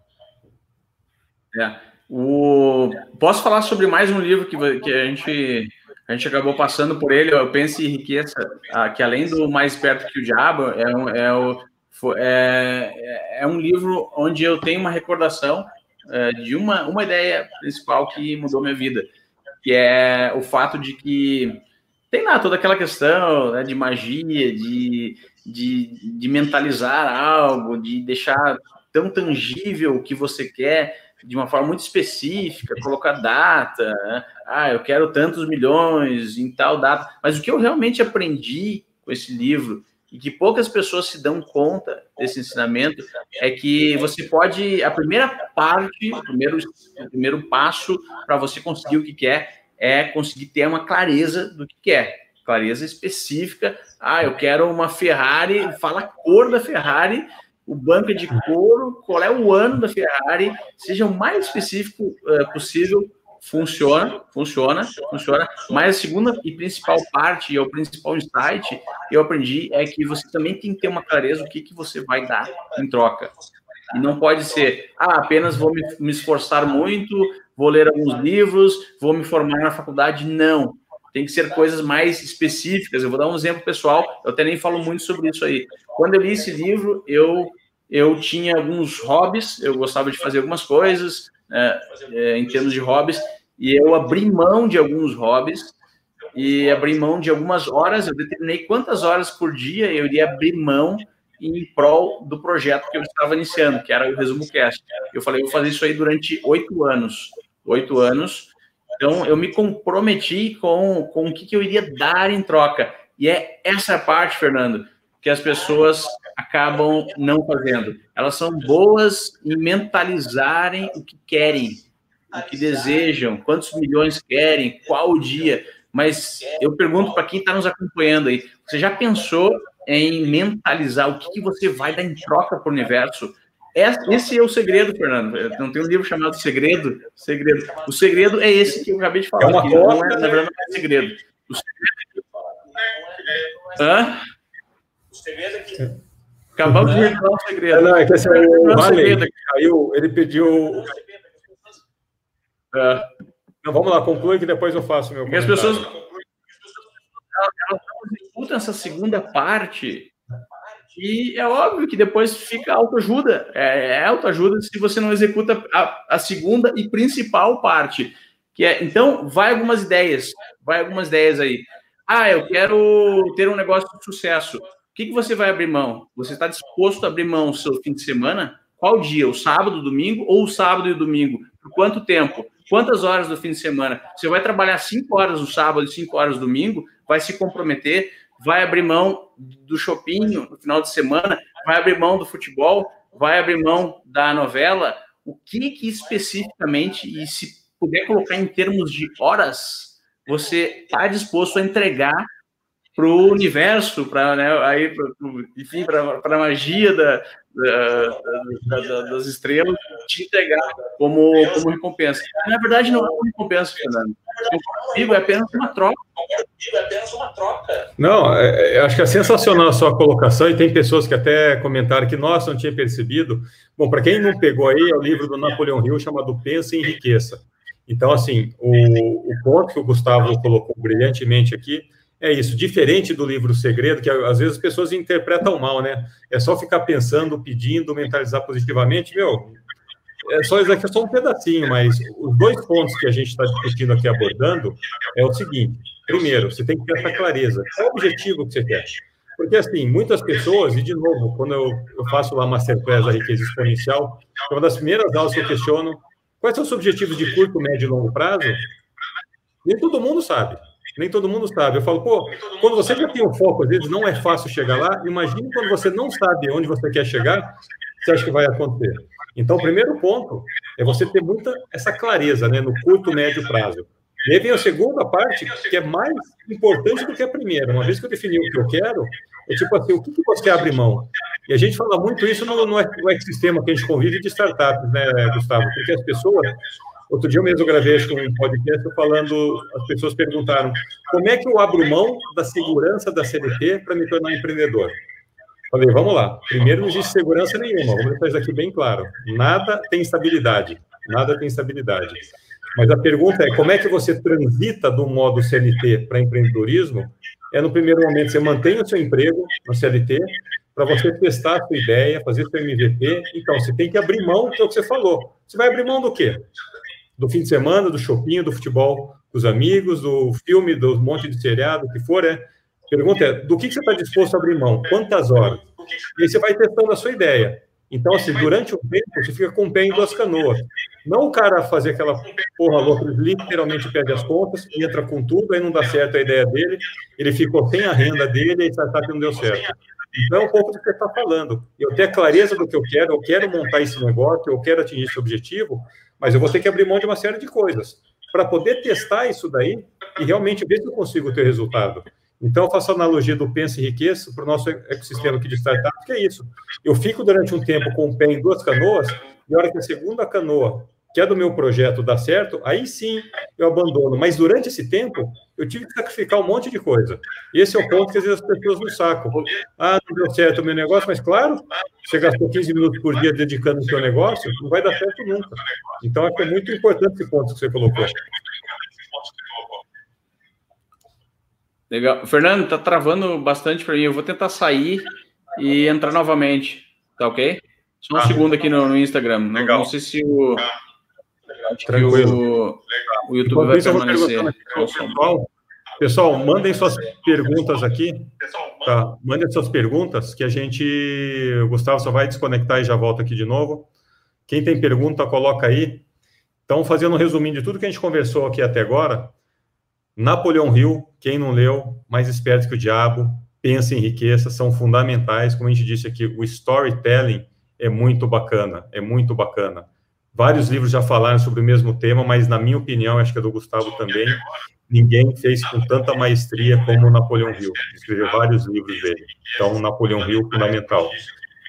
É. O... Posso falar sobre mais um livro que, que a gente a gente acabou passando por ele. Eu penso em riqueza, que além do mais perto que o diabo, é um, é, o, é, é um livro onde eu tenho uma recordação é, de uma, uma ideia principal que mudou minha vida, que é o fato de que tem lá toda aquela questão né, de magia, de, de, de mentalizar algo, de deixar tão tangível o que você quer de uma forma muito específica, colocar data, né? ah, eu quero tantos milhões em tal data. Mas o que eu realmente aprendi com esse livro e que poucas pessoas se dão conta desse ensinamento é que você pode a primeira parte, o primeiro, o primeiro passo para você conseguir o que quer é conseguir ter uma clareza do que quer, clareza específica. Ah, eu quero uma Ferrari, fala a cor da Ferrari o banco de couro, qual é o ano da Ferrari, seja o mais específico uh, possível, funciona, funciona, funciona. Mas a segunda e principal parte, e é o principal insight que eu aprendi é que você também tem que ter uma clareza do que, que você vai dar em troca. E não pode ser, ah, apenas vou me, me esforçar muito, vou ler alguns livros, vou me formar na faculdade. Não. Tem que ser coisas mais específicas. Eu vou dar um exemplo pessoal, eu até nem falo muito sobre isso aí. Quando eu li esse livro, eu, eu tinha alguns hobbies, eu gostava de fazer algumas coisas, é, é, em termos de hobbies, e eu abri mão de alguns hobbies e abri mão de algumas horas. Eu determinei quantas horas por dia eu iria abrir mão em prol do projeto que eu estava iniciando, que era o Resumo Cast. Eu falei, eu vou fazer isso aí durante oito anos. Oito anos. Então, eu me comprometi com, com o que, que eu iria dar em troca. E é essa parte, Fernando, que as pessoas acabam não fazendo. Elas são boas em mentalizarem o que querem, o que desejam, quantos milhões querem, qual o dia. Mas eu pergunto para quem está nos acompanhando aí: você já pensou em mentalizar o que, que você vai dar em troca para o universo? Esse é o segredo, Fernando. Não tem um livro chamado Segredo? Segredo. O segredo é esse que eu acabei de falar. É uma aqui. Não é, na verdade, não é segredo. O segredo. Hã? O segredo é que. Acabamos de revelar o segredo. Não, é que esse é o Vale, caiu, ele pediu. É. Não, vamos lá, conclui que depois eu faço meu. Porque as pessoas. Elas escutam essa segunda parte e é óbvio que depois fica autoajuda. É, é autoajuda se você não executa a, a, segunda e principal parte. Que é, então, vai algumas ideias. Vai algumas ideias aí. Ah, eu quero ter um negócio de sucesso. O que, que você vai abrir mão? Você está disposto a abrir mão o seu fim de semana? Qual dia? O sábado, domingo ou o sábado e o domingo? Por quanto tempo? Quantas horas do fim de semana? Você vai trabalhar cinco horas no sábado e cinco horas no domingo? Vai se comprometer? vai abrir mão do shopping no final de semana, vai abrir mão do futebol, vai abrir mão da novela. O que, que especificamente, e se puder colocar em termos de horas, você está disposto a entregar para o universo, para né, aí, pra, enfim, para a magia da, da, da, das estrelas, te entregar como, como recompensa. Na verdade, não é uma recompensa, Fernando. O é apenas uma troca. é apenas uma troca. Não, é, é, acho que é sensacional a sua colocação, e tem pessoas que até comentaram que, nossa, não tinha percebido. Bom, para quem não pegou aí, é o livro do Napoleão Hill chamado Pensa e Enriqueça. Então, assim, o, o ponto que o Gustavo colocou brilhantemente aqui é isso, diferente do livro Segredo, que às vezes as pessoas interpretam mal, né? É só ficar pensando, pedindo, mentalizar positivamente. Meu, é só isso aqui é só um pedacinho, mas os dois pontos que a gente está discutindo aqui, abordando, é o seguinte: primeiro, você tem que ter essa clareza. Qual é o objetivo que você quer? Porque, assim, muitas pessoas, e de novo, quando eu, faço lá Masterclass da riqueza exponencial, é uma das primeiras aulas que eu questiono quais são os objetivos de curto, médio e longo prazo, nem todo mundo sabe. Nem todo mundo sabe. Eu falo, pô, quando você já tem um foco, às vezes não é fácil chegar lá. Imagine quando você não sabe onde você quer chegar, você acha que vai acontecer. Então, o primeiro ponto é você ter muita essa clareza, né, no curto, médio prazo. E aí vem a segunda parte, que é mais importante do que a primeira. Uma vez que eu defini o que eu quero, é tipo assim, o que, que você abre mão? E a gente fala muito isso no, no ecossistema que a gente convive de startups, né, Gustavo? Porque as pessoas, Outro dia eu mesmo gravei um podcast falando, as pessoas perguntaram como é que eu abro mão da segurança da CLT para me tornar empreendedor? Falei, vamos lá. Primeiro, não existe segurança nenhuma. Vamos deixar isso aqui bem claro. Nada tem estabilidade. Nada tem estabilidade. Mas a pergunta é, como é que você transita do modo CLT para empreendedorismo? É no primeiro momento, você mantém o seu emprego no CLT, para você testar a sua ideia, fazer seu MVP. Então, você tem que abrir mão, que é o que você falou. Você vai abrir mão do quê? Do fim de semana, do shopping, do futebol dos amigos, do filme, do monte de seriado, o que for, é. Pergunta é, do que, você está disposto a abrir mão? Quantas horas? E aí você vai testando a sua ideia. Então, assim, durante o tempo, você fica com o pé em duas canoas. Não o cara fazer aquela porra louca, literalmente perde as contas, entra com tudo, aí não dá certo a ideia dele, ele ficou sem a renda dele, e a startup não deu certo. Então, é um pouco do que você está falando. Eu a clareza do que eu quero, eu quero montar esse negócio, eu quero atingir esse objetivo, mas eu vou ter que abrir mão de uma série de coisas para poder testar isso daí e realmente ver se eu consigo ter resultado. Então, eu faço a analogia do Pensa e Riqueza para o nosso ecossistema aqui de startups, que é isso. Eu fico durante um tempo com o pé em duas canoas, e a hora que a segunda canoa que é do meu projeto dar certo, aí sim eu abandono. Mas durante esse tempo, eu tive que sacrificar um monte de coisa. Esse é o ponto que às vezes as pessoas não sacam. Ah, não deu certo o meu negócio, mas claro, você gastou 15 minutos por dia dedicando ao seu negócio, não vai dar certo nunca. Então, acho que é muito importante esse ponto que você colocou. Legal. Fernando, tá travando bastante para mim. Eu vou tentar sair e entrar novamente. Tá ok? Só um ah, segundo aqui no, no Instagram. Não, não, sei se o. Acho Tranquilo. que o, o YouTube vai permanecer. Pessoal, pessoal, mandem suas perguntas aqui. Tá, mandem suas perguntas que a gente. O Gustavo só vai desconectar e já volta aqui de novo. Quem tem pergunta, coloca aí. Então, fazendo um resuminho de tudo que a gente conversou aqui até agora. Napoleão Hill, quem não leu, mais esperto que o diabo, pensa em riqueza, são fundamentais. Como a gente disse aqui, o storytelling é muito bacana, é muito bacana. Vários livros já falaram sobre o mesmo tema, mas na minha opinião, acho que é do Gustavo também, ninguém fez com tanta maestria como Napoleão Hill. Escreveu vários livros dele. Então, Napoleão Hill, fundamental.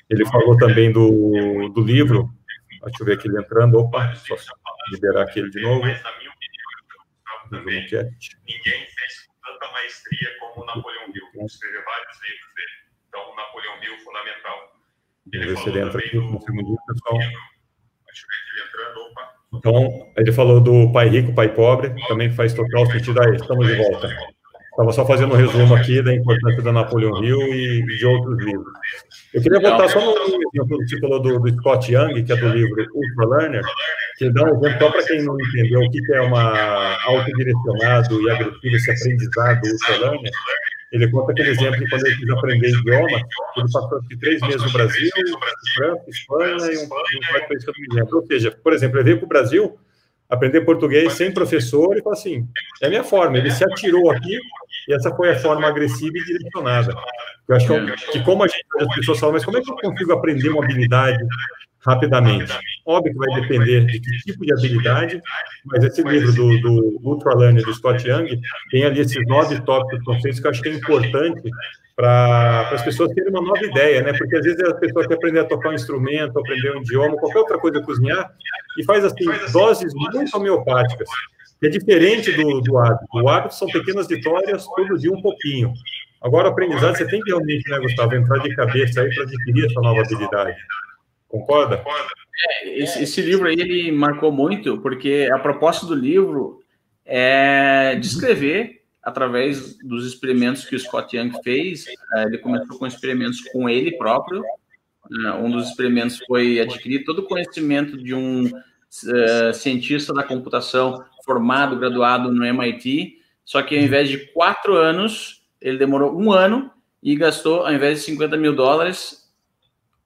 Ele falou também do, do livro, deixa eu ver aqui ele entrando, opa, só liberar aqui ele de novo. Ninguém fez com tanta maestria como Napoleão Hill. Escreveu vários livros dele. Então, Napoleão Hill, fundamental. Ele Vamos ver se ele entra aqui no segundinho, pessoal. Então, ele falou do pai rico, pai pobre, também faz total sentido. Aí, estamos de volta. Estava só fazendo um resumo aqui da importância da Napoleon Hill e de outros livros. Eu queria voltar só no exemplo que você falou do, do, Scott Young, que é do livro Ultra Learner, que dá um exemplo só para quem não entendeu o que é uma autodirecionado e agressivo esse aprendizado Ultra Learner. Ele conta aquele exemplo de quando ele quis aprender idioma, ele passou aqui três meses no Brasil, França, Espanha e um, país que eu me lembro. Ou seja, por exemplo, ele veio para o Brasil aprender português sem professor e falou assim, é a minha forma. Ele se atirou aqui e essa foi a forma agressiva e direcionada. Eu acho que, que como a gente, as pessoas falam, mas como é que eu consigo aprender uma habilidade rapidamente. Óbvio que vai depender de que tipo de habilidade, mas esse livro do, do Ultra Learner do Scott Young tem ali esses nove tópicos conceitos que eu acho que é importante para as pessoas terem uma nova ideia, né? Porque às vezes a pessoa quer aprender a tocar um instrumento, aprender um idioma, qualquer outra coisa, cozinhar, e faz assim, doses muito homeopáticas, que é diferente do, do hábito. O hábito são pequenas vitórias, todo dia um pouquinho. Agora, o aprendizado, você tem que realmente, né, Gustavo, entrar de cabeça aí para adquirir essa nova habilidade. Concorda? É, esse, esse, livro aí ele marcou muito, porque a proposta do livro é descrever, através dos experimentos que o Scott Young fez, é, ele começou com experimentos com ele próprio. Né, um dos experimentos foi adquirir todo o conhecimento de um uh, cientista da computação formado, graduado no MIT, só que ao invés de quatro anos, ele demorou um ano e gastou, ao invés de 50 mil dólares,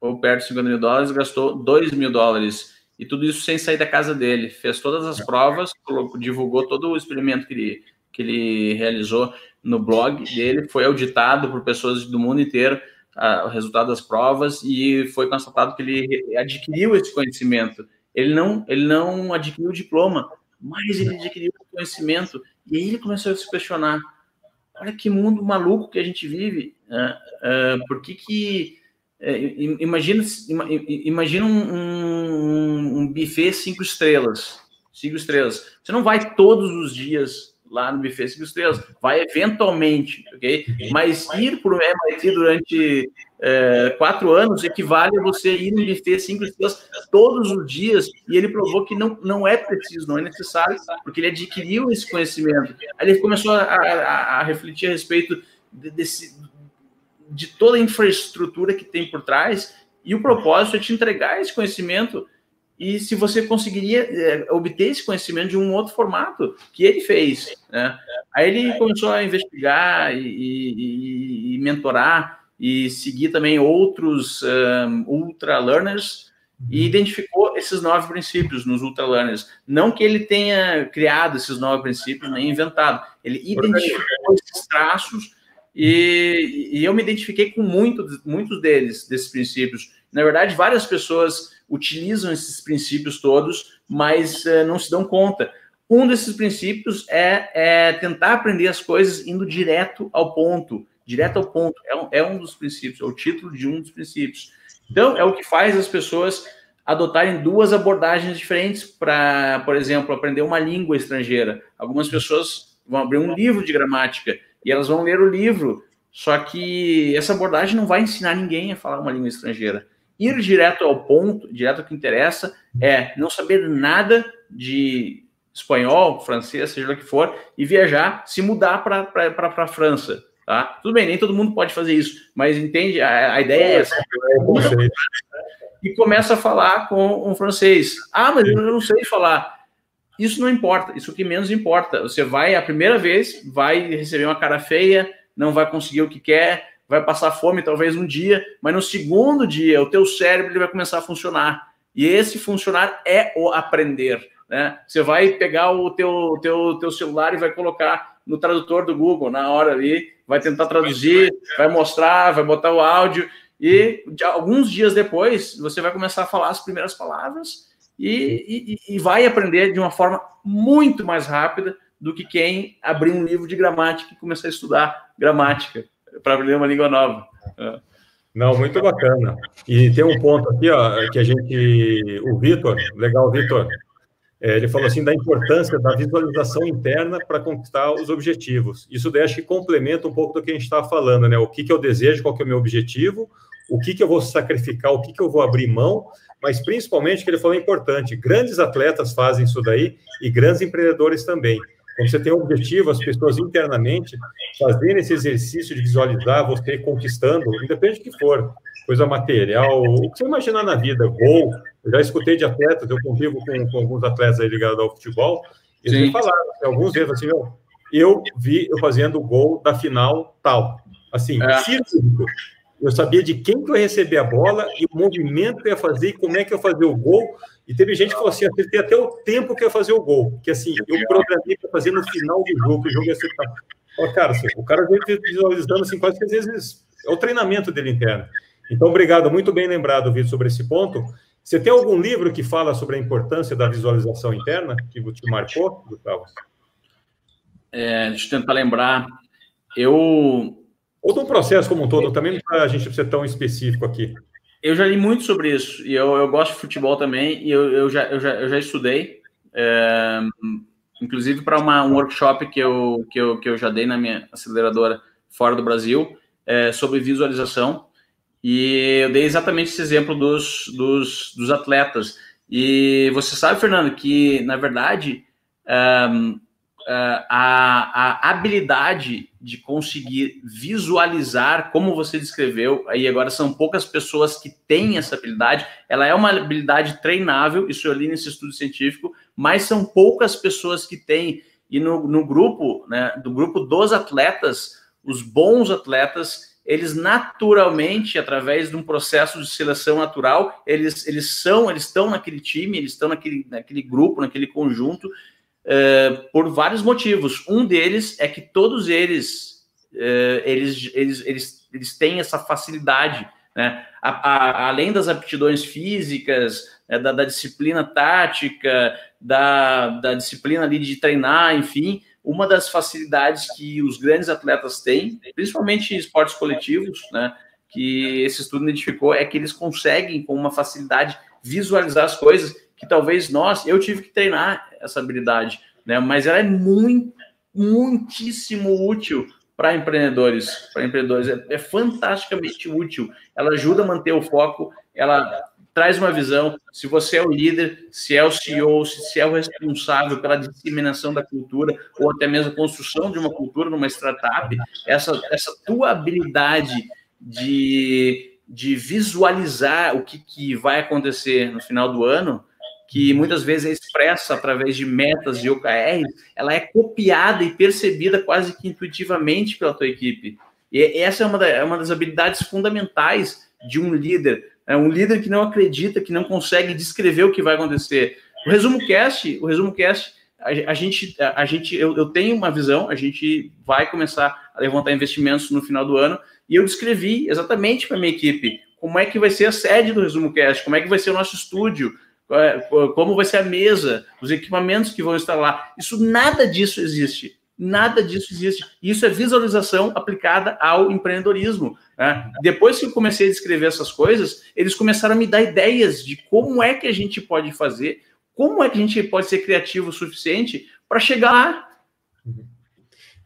ou perto de 50 mil dólares, gastou 2 mil dólares. E tudo isso sem sair da casa dele. Fez todas as provas, divulgou todo o experimento que ele, que ele realizou no blog dele, foi auditado por pessoas do mundo inteiro a, o resultado das provas e foi constatado que ele adquiriu esse conhecimento. Ele não, ele não adquiriu o diploma, mas ele adquiriu o conhecimento. E aí ele começou a se questionar: olha que mundo maluco que a gente vive. Uh, por que, que é, imagina, imagina um, um, um, buffet cinco estrelas. Cinco estrelas. Você não vai todos os dias lá no buffet cinco estrelas, vai eventualmente, ok? Mas ir para o MIT durante é, quatro anos equivale a você ir no buffet cinco estrelas todos os dias, e ele provou que não, não é preciso, não é necessário, porque ele adquiriu esse conhecimento. Aí ele começou a, a, a refletir a respeito desse, de toda a infraestrutura que tem por trás, e o propósito é te entregar esse conhecimento e se você conseguiria é, obter esse conhecimento de um outro formato que ele fez. Né? Aí ele começou a investigar e, e, e mentorar e seguir também outros um, ultra learners e identificou esses nove princípios nos ultra learners. Não que ele tenha criado esses nove princípios nem inventado, ele identificou esses traços e, e eu me identifiquei com muito, muitos deles, desses princípios. Na verdade, várias pessoas utilizam esses princípios todos, mas uh, não se dão conta. Um desses princípios é, é, tentar aprender as coisas indo direto ao ponto. Direto ao ponto. É um, é um dos princípios, é o título de um dos princípios. Então, é o que faz as pessoas adotarem duas abordagens diferentes para, por exemplo, aprender uma língua estrangeira. Algumas pessoas vão abrir um livro de gramática e elas vão ler o livro, só que essa abordagem não vai ensinar ninguém a falar uma língua estrangeira. Ir direto ao ponto, direto ao que interessa, é não saber nada de espanhol, francês, seja o que for, e viajar, se mudar para a França. Tá? Tudo bem, nem todo mundo pode fazer isso, mas entende? A, a ideia é essa. E começa a falar com um francês. Ah, mas eu não sei falar. Isso não importa, isso que menos importa. Você vai a primeira vez, vai receber uma cara feia, não vai conseguir o que quer, vai passar fome talvez um dia, mas no segundo dia o teu cérebro ele vai começar a funcionar. E esse funcionar é o aprender. Né? Você vai pegar o teu, teu, teu celular e vai colocar no tradutor do Google na hora ali, vai tentar traduzir, vai mostrar, vai botar o áudio e alguns dias depois você vai começar a falar as primeiras palavras e, e, e vai aprender de uma forma muito mais rápida do que quem abrir um livro de gramática e começar a estudar gramática para aprender uma língua nova. É. Não, muito bacana. E tem um ponto aqui, ó, que a gente, o Vitor, legal, Vitor, é, ele falou assim da importância da visualização interna para conquistar os objetivos. Isso daí acho que complementa um pouco do que a gente estava falando, né? O que, que eu desejo, qual que é o meu objetivo, o que, que eu vou sacrificar, o que, que eu vou abrir mão, mas principalmente que ele falou é importante, grandes atletas fazem isso daí e grandes empreendedores também. Quando você tem um objetivo, as pessoas internamente fazendo esse exercício de visualizar você conquistando, independente do que for, coisa material, o que você imaginar na vida, gol. Eu já escutei de atletas, eu convivo com, com alguns atletas aí ligados ao futebol, eles me falaram, alguns deles assim, meu, eu vi eu fazendo o gol da final tal. Assim, é. cirúrgico. Eu sabia de quem que eu ia receber a bola e o movimento que eu ia fazer e como é que eu ia fazer o gol. E teve gente que falou assim, acertei até o tempo que eu ia fazer o gol. Que assim, eu programei para fazer no final do jogo, que o jogo ia ser... cara, assim, o cara veio visualizando assim, quase que às vezes é o treinamento dele interno. Então, obrigado, muito bem lembrado, Vitor, sobre esse ponto. Você tem algum livro que fala sobre a importância da visualização interna que te marcou, Gustavo? É, deixa eu tentar lembrar. Eu. Ou do processo como um todo, também para a gente ser tão específico aqui. Eu já li muito sobre isso, e eu, eu gosto de futebol também, e eu, eu, já, eu, já, eu já estudei, é, inclusive para um workshop que eu, que, eu, que eu já dei na minha aceleradora fora do Brasil, é, sobre visualização. E eu dei exatamente esse exemplo dos, dos, dos atletas. E você sabe, Fernando, que na verdade um, a, a habilidade de conseguir visualizar, como você descreveu, aí agora são poucas pessoas que têm essa habilidade, ela é uma habilidade treinável, isso eu li nesse estudo científico, mas são poucas pessoas que têm. E no, no grupo, né, do grupo dos atletas, os bons atletas, eles naturalmente, através de um processo de seleção natural, eles, eles são, eles estão naquele time, eles estão naquele, naquele grupo, naquele conjunto, uh, por vários motivos. Um deles é que todos eles, uh, eles, eles, eles, eles têm essa facilidade, né? A, a, além das aptidões físicas, né, da, da, disciplina tática, da, da disciplina ali de treinar, enfim, uma das facilidades que os grandes atletas têm, principalmente esportes coletivos, né, que esse estudo identificou, é que eles conseguem, com uma facilidade, visualizar as coisas que talvez nós, eu tive que treinar essa habilidade, né, mas ela é muito, muitíssimo útil para empreendedores, para empreendedores, é, é fantasticamente útil. Ela ajuda a manter o foco, ela traz uma visão. Se você é o líder, se é o CEO, se é o responsável pela disseminação da cultura, ou até mesmo a construção de uma cultura numa startup, essa, essa tua habilidade de, de visualizar o que, que vai acontecer no final do ano, que muitas vezes é expressa através de metas e OKRs, ela é copiada e percebida quase que intuitivamente pela tua equipe. E essa é uma, da, é uma das habilidades fundamentais de um líder, é um líder que não acredita, que não consegue descrever o que vai acontecer. O resumo cast, o resumo cast, a, a gente, a, a, gente, eu, eu tenho uma visão, a gente vai começar a levantar investimentos no final do ano e eu descrevi exatamente para minha equipe como é que vai ser a sede do resumo cast, como é que vai ser o nosso estúdio, como vai ser a mesa, os equipamentos que vão estar lá. Isso nada disso existe Nada disso existe. Isso é visualização aplicada ao empreendedorismo. Né? Depois que eu comecei a descrever essas coisas, eles começaram a me dar ideias de como é que a gente pode fazer, como é que a gente pode ser criativo o suficiente para chegar lá.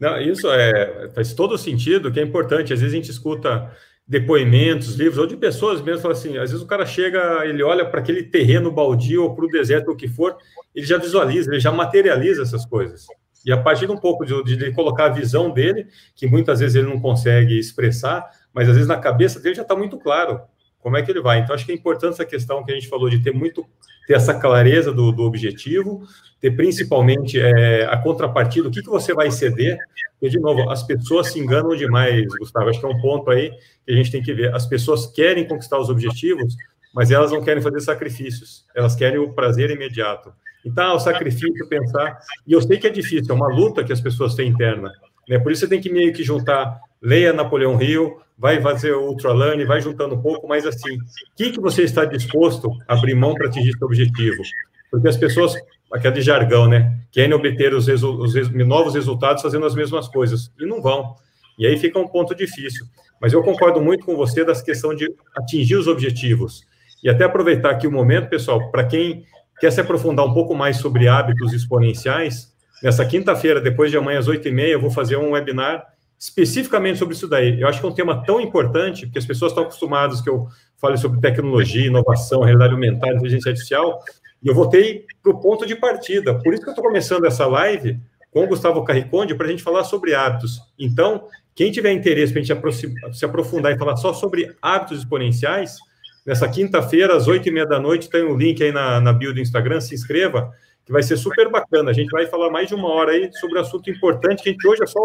Não, isso é, faz todo sentido, que é importante. Às vezes a gente escuta depoimentos, livros, ou de pessoas mesmo, assim, às vezes o cara chega, ele olha para aquele terreno baldio ou para o deserto, ou o que for, ele já visualiza, ele já materializa essas coisas. E a partir de um pouco de, de colocar a visão dele, que muitas vezes ele não consegue expressar, mas às vezes na cabeça dele já está muito claro como é que ele vai. Então, acho que é importante essa questão que a gente falou de ter muito, ter essa clareza do, do objetivo, ter principalmente é, a contrapartida, o que, que você vai ceder, porque, de novo, as pessoas se enganam demais, Gustavo, acho que é um ponto aí que a gente tem que ver. As pessoas querem conquistar os objetivos, mas elas não querem fazer sacrifícios, elas querem o prazer imediato. Então, o sacrifício, pensar, e eu sei que é difícil, é uma luta que as pessoas têm interna, né? Por isso você tem que meio que juntar, leia Napoleão Hill, vai fazer o Ultralearn, vai juntando um pouco, mas assim, o que, que você está disposto a abrir mão para atingir seu objetivo? Porque as pessoas, aquela de jargão, né? Querem obter os, resu os novos resultados fazendo as mesmas coisas, e não vão. E aí fica um ponto difícil. Mas eu concordo muito com você dessa questão de atingir os objetivos. E até aproveitar aqui o momento, pessoal, para quem quer se aprofundar um pouco mais sobre hábitos exponenciais, nessa quinta-feira, depois de amanhã às oito e meia, eu vou fazer um webinar especificamente sobre isso daí. Eu acho que é um tema tão importante, porque as pessoas estão acostumadas que eu fale sobre tecnologia, inovação, realidade aumentada, inteligência artificial, e eu voltei para o ponto de partida. Por isso que eu estou começando essa live com o Gustavo Carriconde para a gente falar sobre hábitos. Então, quem tiver interesse para a gente se aprofundar e falar só sobre hábitos exponenciais, Nessa quinta-feira, às oito e meia da noite, tem um link aí na, na bio do Instagram, se inscreva, que vai ser super bacana. A gente vai falar mais de uma hora aí sobre um assunto importante, a gente hoje é só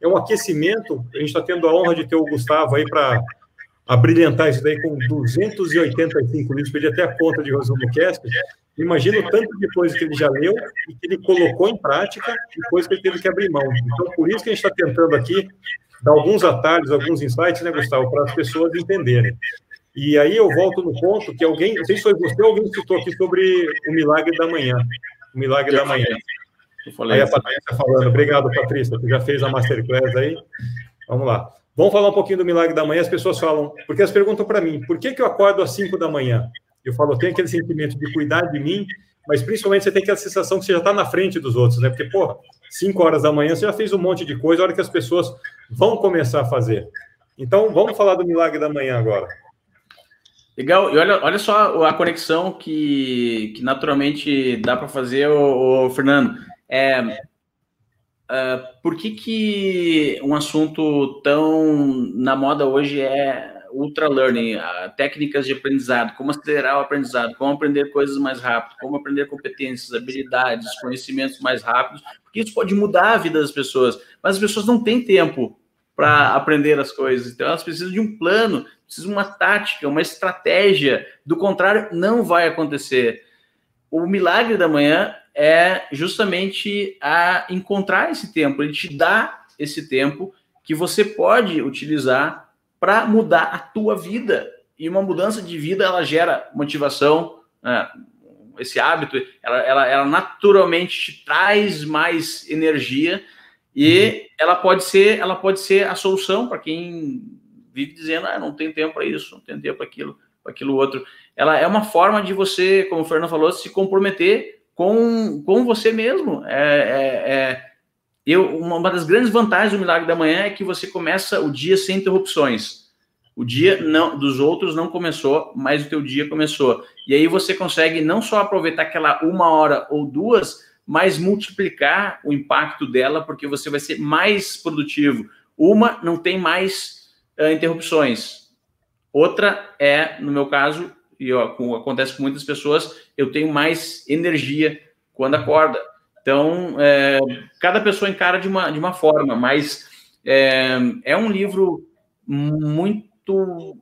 é um aquecimento. A gente está tendo a honra de ter o Gustavo aí para abrilhantar isso daí com 285 livros, perdi até a conta de Resumo Cast. Imagina o tanto de coisa que ele já leu e que ele colocou em prática e coisa que ele teve que abrir mão. Então, por isso que a gente está tentando aqui dar alguns atalhos, alguns insights, né, Gustavo, para as pessoas entenderem. E aí eu volto no ponto que alguém, não sei se foi você alguém citou aqui sobre o milagre da manhã. O milagre da manhã. aí a Patrícia falando, obrigado, Patrícia, tu já fez a masterclass aí. Vamos lá. Vamos falar um pouquinho do milagre da manhã. As pessoas falam, porque elas perguntam para mim, por que, que eu acordo às 5 da manhã? Eu falo, eu tenho aquele sentimento de cuidar de mim, mas principalmente você tem aquela sensação que você já está na frente dos outros, né? Porque, porra, 5 horas da manhã você já fez um monte de coisa, a hora que as pessoas vão começar a fazer. Então, vamos falar do milagre da manhã agora. Legal, e olha, olha só a conexão que, que naturalmente dá para fazer, o, Fernando. É, uh, por que, que um assunto tão na moda hoje é ultra learning, uh, técnicas de aprendizado, como acelerar o aprendizado, como aprender coisas mais rápido, como aprender competências, habilidades, conhecimentos mais rápidos, porque isso pode mudar a vida das pessoas, mas as pessoas não têm tempo para aprender as coisas, então elas precisam de um plano precisa uma tática, uma estratégia. Do contrário, não vai acontecer. O milagre da manhã é justamente a encontrar esse tempo. Ele te dá esse tempo que você pode utilizar para mudar a tua vida. E uma mudança de vida ela gera motivação. Né? Esse hábito, ela, ela, ela naturalmente te traz mais energia e ela pode ser, ela pode ser a solução para quem vive dizendo, ah, não tem tempo para isso, não tem tempo para aquilo, para aquilo outro. Ela é uma forma de você, como o Fernando falou, se comprometer com, com você mesmo. É, é, é, eu, uma das grandes vantagens do Milagre da Manhã é que você começa o dia sem interrupções. O dia não, dos outros não começou, mas o teu dia começou. E aí você consegue não só aproveitar aquela uma hora ou duas, mas multiplicar o impacto dela, porque você vai ser mais produtivo. Uma não tem mais uh, interrupções. Outra é, no meu caso, e ó, com, acontece com muitas pessoas, eu tenho mais energia quando acorda. Então, é, cada pessoa encara de uma, de uma forma, mas é, é um livro muito.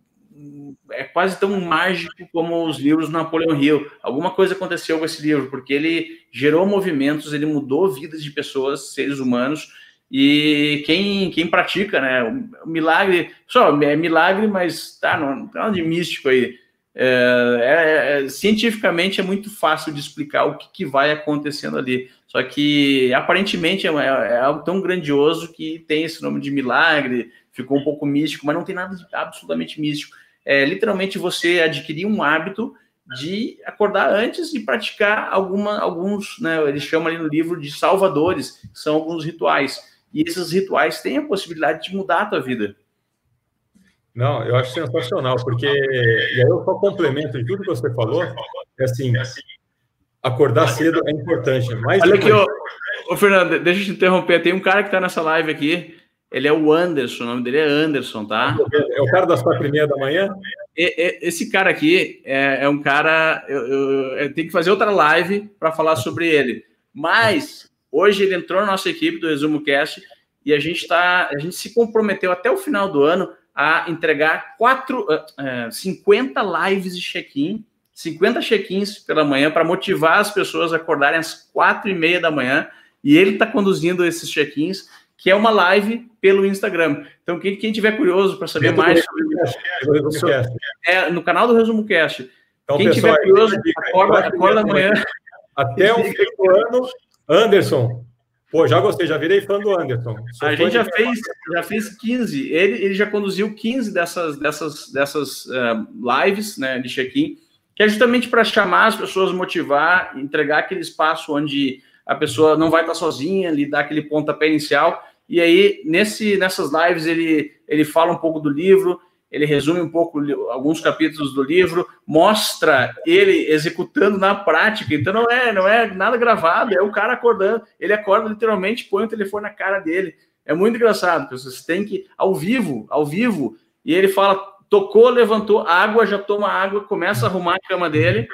É quase tão mágico como os livros do Napoleão Hill. Alguma coisa aconteceu com esse livro, porque ele gerou movimentos, ele mudou vidas de pessoas, seres humanos, e quem, quem pratica, né? O milagre, só é milagre, mas tá, não, tem nada de místico aí. É, é, é, cientificamente é muito fácil de explicar o que, que vai acontecendo ali. Só que aparentemente é, é, algo tão grandioso que tem esse nome de milagre, ficou um pouco místico, mas não tem nada de absolutamente místico. É literalmente você adquirir um hábito de acordar antes e praticar alguma, alguns, né, eles chamam ali no livro de salvadores, que são alguns rituais. E esses rituais têm a possibilidade de mudar a tua vida. Não, eu acho sensacional, porque e aí eu só complemento de tudo que você falou, é assim, acordar cedo é importante. Mas Olha aqui, ô, ô, Fernando, deixa eu te interromper, tem um cara que está nessa live aqui, ele é o Anderson, o nome dele é Anderson, tá? É o cara das quatro e meia da manhã? Esse cara aqui é, é um cara. Eu, eu, eu, tenho que fazer outra live para falar sobre ele. Mas hoje ele entrou na nossa equipe do Resumo Cast e a gente tá, a gente se comprometeu até o final do ano a entregar quatro, uh, uh, 50 lives de check-in, 50 check-ins pela manhã para motivar as pessoas a acordarem às quatro e meia da manhã. E ele está conduzindo esses check-ins que é uma live pelo Instagram. Então, quem, quem tiver curioso para saber mais sobre, sobre, é no canal do Resumo Cast. Então, quem pessoal, tiver curioso, acorda, acorda amanhã. Até o fim do ano, Anderson. Pô, já gostei, já virei fã do Anderson. Sou a gente já fez, já fez 15. Ele, ele já conduziu 15 dessas, dessas, dessas uh, lives né, de check-in, que é justamente para chamar as pessoas, motivar, entregar aquele espaço onde a pessoa não vai estar sozinha, lhe dar aquele pontapé inicial. E aí, nesse, nessas lives, ele, ele fala um pouco do livro, ele resume um pouco alguns capítulos do livro, mostra ele executando na prática. Então não é, não é nada gravado, é o cara acordando. Ele acorda literalmente, põe o telefone na cara dele. É muito engraçado, vocês têm que ao vivo, ao vivo, e ele fala, tocou, levantou, água, já toma água, começa a arrumar a cama dele,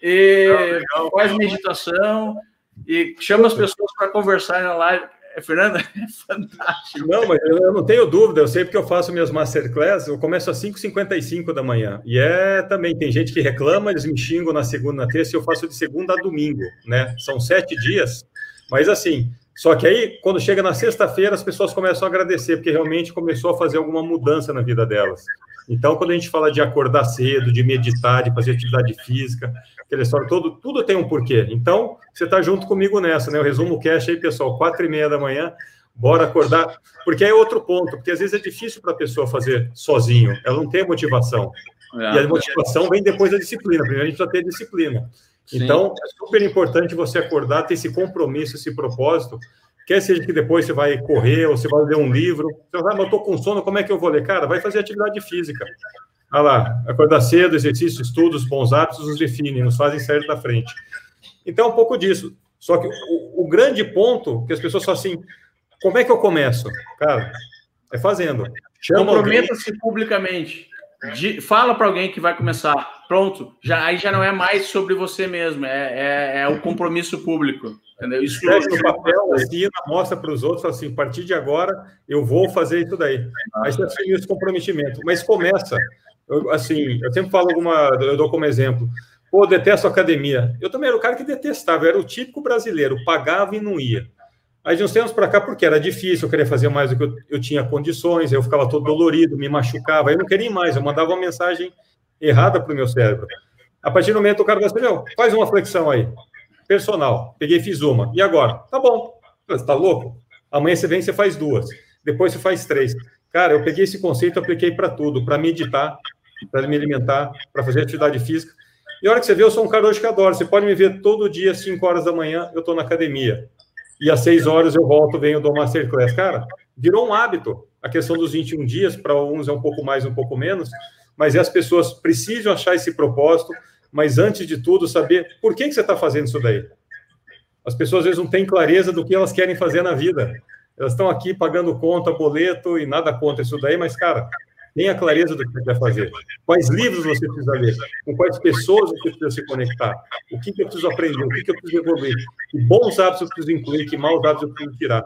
e faz meditação, e chama as pessoas para conversar na live. É, Fernanda, é fantástico. Não, mas eu não tenho dúvida, eu sei porque eu faço minhas masterclass, eu começo às 5h55 da manhã. E é também, tem gente que reclama, eles me xingam na segunda, na terça, e eu faço de segunda a domingo, né? São sete dias, mas assim, só que aí, quando chega na sexta-feira, as pessoas começam a agradecer, porque realmente começou a fazer alguma mudança na vida delas. Então, quando a gente fala de acordar cedo, de meditar, de fazer atividade física, aquela história, todo, tudo tem um porquê. Então, você está junto comigo nessa, né? O resumo cash aí, pessoal, quatro e meia da manhã, bora acordar, porque é outro ponto, porque às vezes é difícil para a pessoa fazer sozinho, ela não tem motivação. É, e a motivação vem depois da disciplina, primeiro a gente precisa ter disciplina. Sim. Então, é super importante você acordar, ter esse compromisso, esse propósito, quer seja que depois você vai correr ou você vai ler um livro, ah, mas eu estou com sono, como é que eu vou ler? Cara, vai fazer atividade física. Olha lá, acordar cedo, exercício, estudos, bons hábitos nos definem, nos fazem sair da frente. Então, um pouco disso. Só que o, o grande ponto que as pessoas falam assim, como é que eu começo? Cara, é fazendo. Comprometa-se publicamente. De, fala para alguém que vai começar. Pronto, já, aí já não é mais sobre você mesmo, é, é, é o compromisso público. Entendeu? Isso Escreve no papel, assina, mostra para os outros, assim, a partir de agora eu vou fazer isso daí. Aí você assume esse comprometimento. Mas começa. Eu, assim, eu sempre falo alguma, eu dou como exemplo. Pô, detesto academia. Eu também era o cara que detestava, eu era o típico brasileiro, pagava e não ia. Aí de uns tempos para cá, porque era difícil, eu queria fazer mais do que eu, eu tinha condições, eu ficava todo dolorido, me machucava, eu não queria mais, eu mandava uma mensagem errada para o meu cérebro. A partir do momento, o cara vai assim, meu, faz uma flexão aí, personal. Peguei fiz uma. E agora? Tá bom. Você tá louco? Amanhã você vem e você faz duas. Depois você faz três. Cara, eu peguei esse conceito e apliquei para tudo, para meditar, para me alimentar, para fazer atividade física. E a hora que você vê, eu sou um cara hoje que adoro. Você pode me ver todo dia, 5 horas da manhã, eu estou na academia e às seis horas eu volto, venho do Masterclass. Cara, virou um hábito. A questão dos 21 dias, para uns é um pouco mais, um pouco menos, mas as pessoas precisam achar esse propósito, mas antes de tudo, saber por que, que você está fazendo isso daí. As pessoas às vezes não têm clareza do que elas querem fazer na vida. Elas estão aqui pagando conta, boleto e nada contra isso daí, mas, cara, Tenha clareza do que você quer fazer. Quais livros você precisa ler? Com quais pessoas você precisa se conectar? O que, que eu preciso aprender? O que, que eu preciso evoluir? Que bons hábitos eu preciso incluir? Que maus hábitos eu preciso tirar?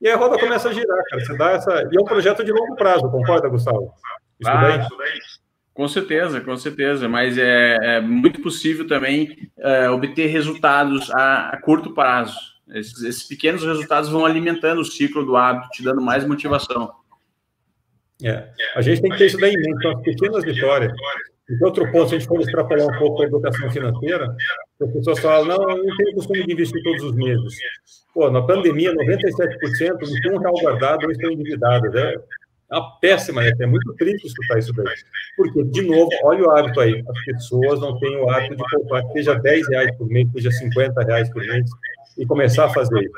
E aí a roda começa a girar, cara. Você dá essa. E é um projeto de longo prazo, concorda, Gustavo? Isso ah, daí? Com certeza, com certeza, mas é, é muito possível também é, obter resultados a, a curto prazo. Esses, esses, pequenos resultados vão alimentando o ciclo do hábito, te dando mais motivação. É. A gente tem que ter isso daí em mente, são as pequenas vitórias. E outro ponto, se a gente for extrapolar um pouco a educação financeira, as pessoas falam, não, eu não tenho costume de investir todos os meses. Pô, na pandemia, 97% não tinha um real guardado ou estão endividados. É uma péssima, é muito triste escutar isso daí. Porque, de novo, olha o hábito aí. As pessoas não têm o hábito de poupar, seja 10 reais por mês, seja 50 reais por mês, e começar a fazer isso.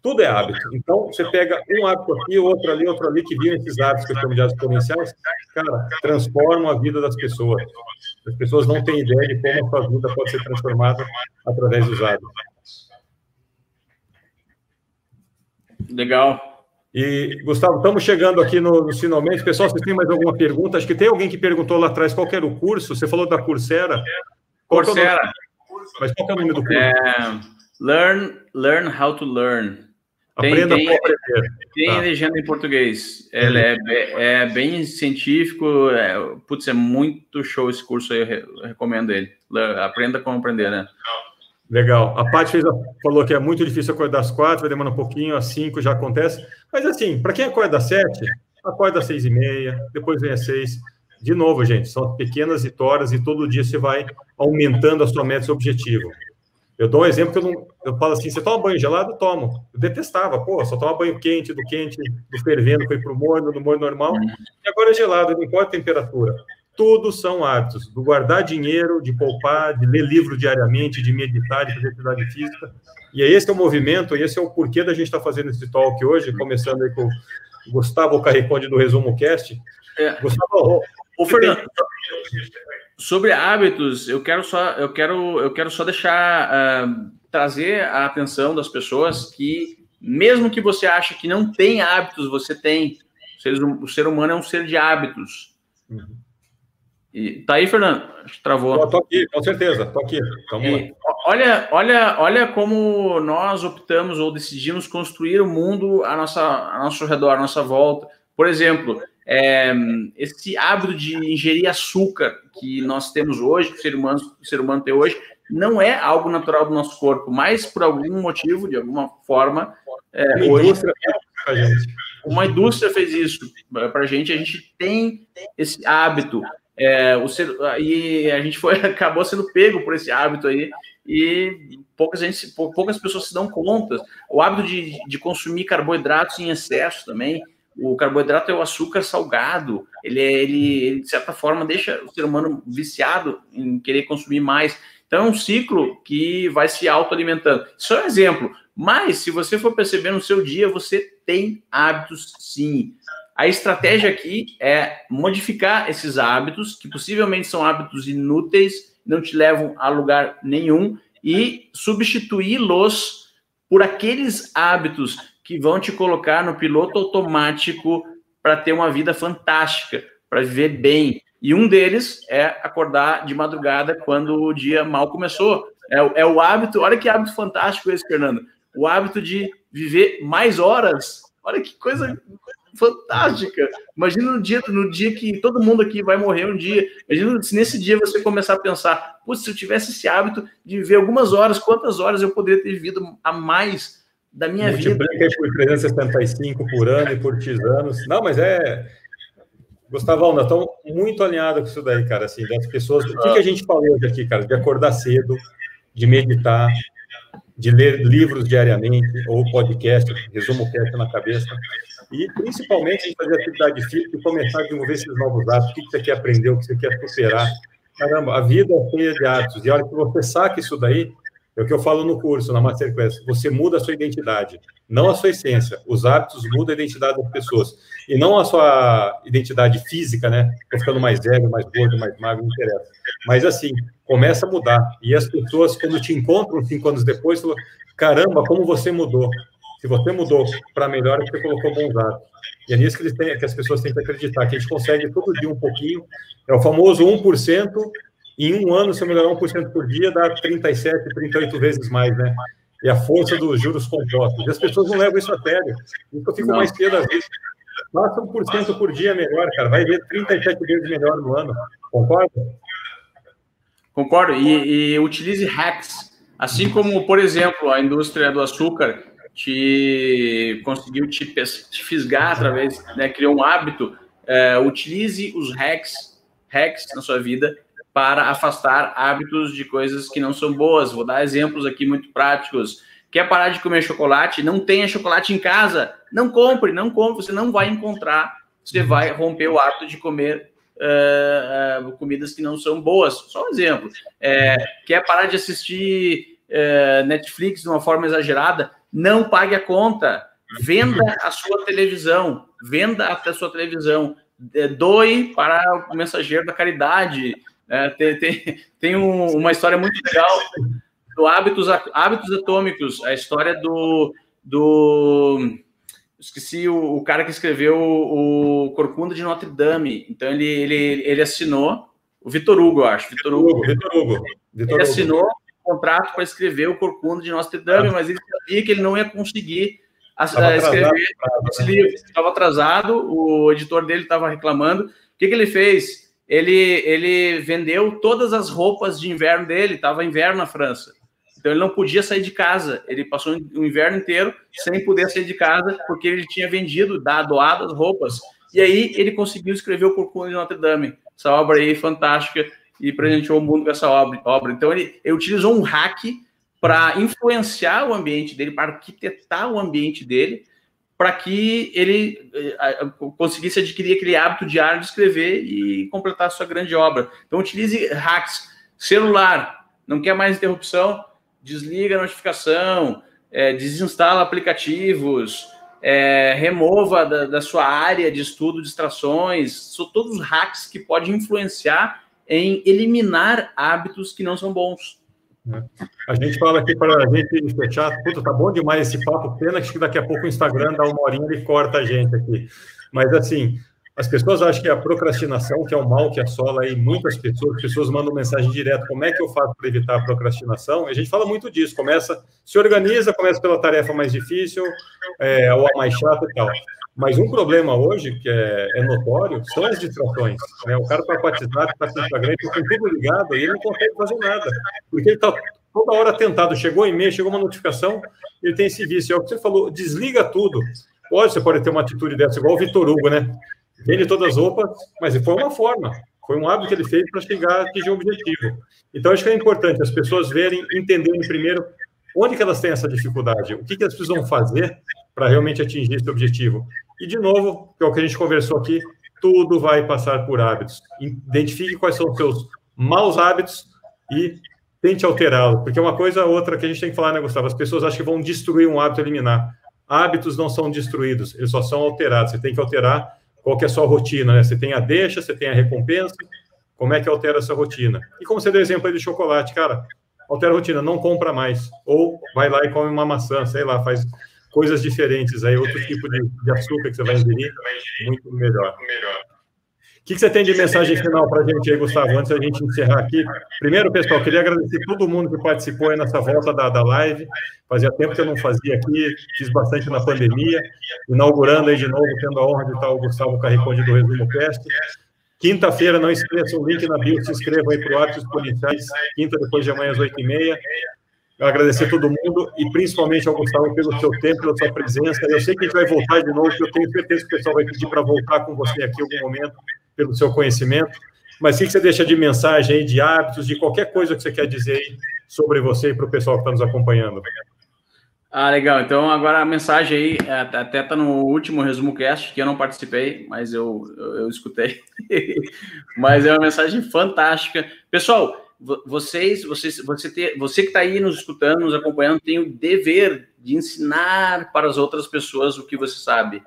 Tudo é hábito. Então, você pega um hábito aqui, outro ali, outro ali, que viram esses hábitos que eu chamo de hábitos exponenciais, cara, transformam a vida das pessoas. As pessoas não têm ideia de como a sua vida pode ser transformada através dos hábitos. Legal. E, Gustavo, estamos chegando aqui no, no finalmente. Pessoal, vocês têm mais alguma pergunta? Acho que tem alguém que perguntou lá atrás qual era o curso. Você falou da Coursera. Qual Coursera. É Mas qual é o nome do curso? É, learn, learn How to Learn. Aprenda tem, tem, aprender. Tem tá. legenda em português. Ele é, é, bem científico. É, putz, é muito show esse curso aí. Eu recomendo ele. Aprenda como aprender, né? Legal. A Paty fez, falou que é muito difícil acordar às quatro, vai demorar um pouquinho, às cinco já acontece. Mas assim, para quem acorda às sete, acorda às seis e meia, depois vem às seis. De novo, gente, são pequenas vitórias e todo dia você vai aumentando a sua meta, seu objetivo. Eu dou um exemplo que eu não. Eu falo assim: você toma banho gelado? Eu tomo. Eu detestava, pô, só toma banho quente, do quente, do fervendo, foi pro morno, do morno normal. E agora é gelado, não importa a temperatura. Tudo são hábitos, do guardar dinheiro, de poupar, de ler livro diariamente, de meditar, de fazer atividade física. E esse é o movimento, e esse é o porquê da gente estar tá fazendo esse talk hoje, começando aí com o Gustavo Carriconde do Resumo Cast. É. Gustavo, o Fernando, tem... sobre hábitos, eu quero só, eu quero, eu quero só deixar uh, trazer a atenção das pessoas que, mesmo que você ache que não tem hábitos, você tem. O ser humano é um ser de hábitos. Uhum. E, tá aí, Fernando? Travou. Estou aqui, com certeza, estou aqui. E, olha, olha, olha como nós optamos ou decidimos construir o mundo a nossa, a nosso redor, a nossa volta. Por exemplo, é, esse hábito de ingerir açúcar que nós temos hoje, que o ser humano, o ser humano tem hoje, não é algo natural do nosso corpo, mas por algum motivo, de alguma forma, é, uma, hoje, indústria uma indústria fez isso para a gente. A gente tem esse hábito é, o ser, e a gente foi, acabou sendo pego por esse hábito aí, e poucas, gente, poucas pessoas se dão conta. O hábito de, de consumir carboidratos em excesso também. O carboidrato é o açúcar salgado, ele, é, ele, ele, de certa forma, deixa o ser humano viciado em querer consumir mais. Então, é um ciclo que vai se autoalimentando. Só um exemplo, mas se você for perceber no seu dia, você tem hábitos sim. A estratégia aqui é modificar esses hábitos, que possivelmente são hábitos inúteis, não te levam a lugar nenhum, e substituí-los por aqueles hábitos que vão te colocar no piloto automático para ter uma vida fantástica, para viver bem. E um deles é acordar de madrugada quando o dia mal começou. É, é o hábito, olha que hábito fantástico esse, Fernando. O hábito de viver mais horas. Olha que coisa fantástica. Imagina no dia, no dia que todo mundo aqui vai morrer um dia. Imagina se nesse dia você começar a pensar, se eu tivesse esse hábito de viver algumas horas, quantas horas eu poderia ter vivido a mais da minha vida? por 375 por ano e por X anos. Não, mas é. Gustavão, nós estamos muito alinhados com isso daí, cara. Assim, das pessoas. O que, que a gente falou hoje aqui, cara? De acordar cedo, de meditar, de ler livros diariamente, ou podcast, resumo o cast na cabeça. E, principalmente, a gente fazer atividade física e começar a desenvolver esses novos hábitos. O que você quer aprender, o que você quer superar. Caramba, a vida é cheia de hábitos. E olha que você saca isso daí, é o que eu falo no curso, na Masterclass. Você muda a sua identidade, não a sua essência. Os hábitos mudam a identidade das pessoas. E não a sua identidade física, né? Estou ficando mais velho, mais gordo, mais magro, não interessa. Mas, assim, começa a mudar. E as pessoas, quando te encontram cinco anos depois, falam: caramba, como você mudou. Se você mudou para melhor, você colocou bons hábitos. E é nisso que, têm, que as pessoas têm que acreditar, que a gente consegue todo dia um pouquinho. É o famoso 1%. Em um ano, se eu melhorar 1% por dia, dá 37, 38 vezes mais, né? E a força dos juros compostos. E as pessoas não levam isso a sério. Isso eu fico não. mais cedo às vezes. Faça 1% por dia melhor, cara. Vai ver 37 vezes melhor no ano. Concorda? Concordo. E, e utilize hacks. Assim como, por exemplo, a indústria do açúcar te conseguiu te, te fisgar através, né, criou um hábito, é, utilize os hacks hacks na sua vida para afastar hábitos de coisas que não são boas. Vou dar exemplos aqui muito práticos. Quer parar de comer chocolate? Não tenha chocolate em casa. Não compre, não compre. Você não vai encontrar. Você vai romper o hábito de comer uh, uh, comidas que não são boas. Só um exemplo. É, quer parar de assistir uh, Netflix de uma forma exagerada? Não pague a conta. Venda a sua televisão. Venda a sua televisão. Doe para o mensageiro da caridade. É, tem, tem, tem um, uma história muito legal do hábitos, hábitos atômicos, a história do, do esqueci o, o, cara que escreveu o, Corcunda de Notre Dame. Então ele, ele, ele assinou o Vitor Hugo, eu acho. Vitor Hugo. Vitor Hugo. Vitor ele assinou um contrato para escrever o Corcunda de Notre Dame, ah. mas ele sabia que ele não ia conseguir escrever esse livro. Estava atrasado, o editor dele estava reclamando. O que, que ele fez? Ele, ele vendeu todas as roupas de inverno dele, estava inverno na França. Então ele não podia sair de casa. Ele passou o inverno inteiro sem poder sair de casa, porque ele tinha vendido, doado as roupas. E aí ele conseguiu escrever o Corcunda de Notre Dame. Essa obra aí fantástica e presenteou o mundo com essa obra. obra. Então ele, ele utilizou um hack para influenciar o ambiente dele, para arquitetar o ambiente dele, para que ele eh, conseguisse adquirir aquele hábito diário de escrever e completar sua grande obra. Então, utilize hacks. Celular, não quer mais interrupção? Desliga a notificação, é, desinstala aplicativos, é, remova da, da, sua área de estudo distrações. São todos hacks que podem influenciar em eliminar hábitos que não são bons. A gente fala aqui para a gente fechar, puta, tá bom demais esse papo, pena que daqui a pouco o Instagram dá uma horinha e corta a gente aqui. Mas assim, as pessoas acham que a procrastinação, que é um mal que assola aí muitas pessoas, as pessoas mandam mensagem direto, como é que eu faço para evitar a procrastinação? A gente fala muito disso, começa, se organiza, começa pela tarefa mais difícil, é, ou a mais chata e tal. Mas um problema hoje, que é, é notório, são as distrações. Né? O cara está com WhatsApp, está com Instagram, está com tudo ligado e ele não consegue fazer nada. Porque ele está toda hora tentado. Chegou um e-mail, chegou uma notificação, ele tem esse vício. É o que você falou, desliga tudo. Pode, você pode ter uma atitude dessa, igual o Vitor Hugo, né? Vende todas as roupas, mas foi uma forma. Foi um hábito que ele fez para chegar a atingir o objetivo. Então, acho que é importante as pessoas verem, entenderem primeiro onde que elas têm essa dificuldade, o que, que elas precisam fazer para realmente atingir esse objetivo. E, de novo, que é o que a gente conversou aqui, tudo vai passar por hábitos. Identifique quais são os seus maus hábitos e tente alterá-los. Porque uma coisa ou outra que a gente tem que falar, né, Gustavo? As pessoas acham que vão destruir um hábito eliminar. Hábitos não são destruídos, eles só são alterados. Você tem que alterar qual que é a sua rotina, né? Você tem a deixa, você tem a recompensa, como é que altera essa rotina? E como você deu exemplo aí de chocolate, cara, altera a rotina, não compra mais. Ou vai lá e come uma maçã, sei lá, faz coisas diferentes aí, outro tipo de, de açúcar que você vai ingerir, muito melhor. O que, que você tem de mensagem final para a gente aí, Gustavo, antes da gente encerrar aqui? Primeiro, pessoal, queria agradecer todo mundo que participou aí nessa volta da, da live. Fazia tempo que eu não fazia aqui, fiz bastante na pandemia, inaugurando aí de novo, tendo a honra de estar o Gustavo Carriconde do Resumo Cast. Quinta-feira, não esqueça o link na bio, se inscreva aí para o Hábitos Policiais, quinta depois de amanhã às oito e meia. Agradecer a todo mundo e principalmente ao Gustavo pelo seu tempo, pela sua presença. Eu sei que a gente vai voltar de novo, eu tenho certeza que o pessoal vai pedir para voltar com você aqui em algum momento, pelo seu conhecimento. Mas o que você deixa de mensagem de hábitos, de qualquer coisa que você quer dizer sobre você e para o pessoal que está nos acompanhando? Ah, legal. Então, agora a mensagem aí, é, até está no último resumo cast, que eu não participei, mas eu, eu, eu escutei. mas é uma mensagem fantástica. Pessoal, vocês, vocês, você, ter, você que está aí nos escutando, nos acompanhando, tem o dever de ensinar para as outras pessoas o que você sabe.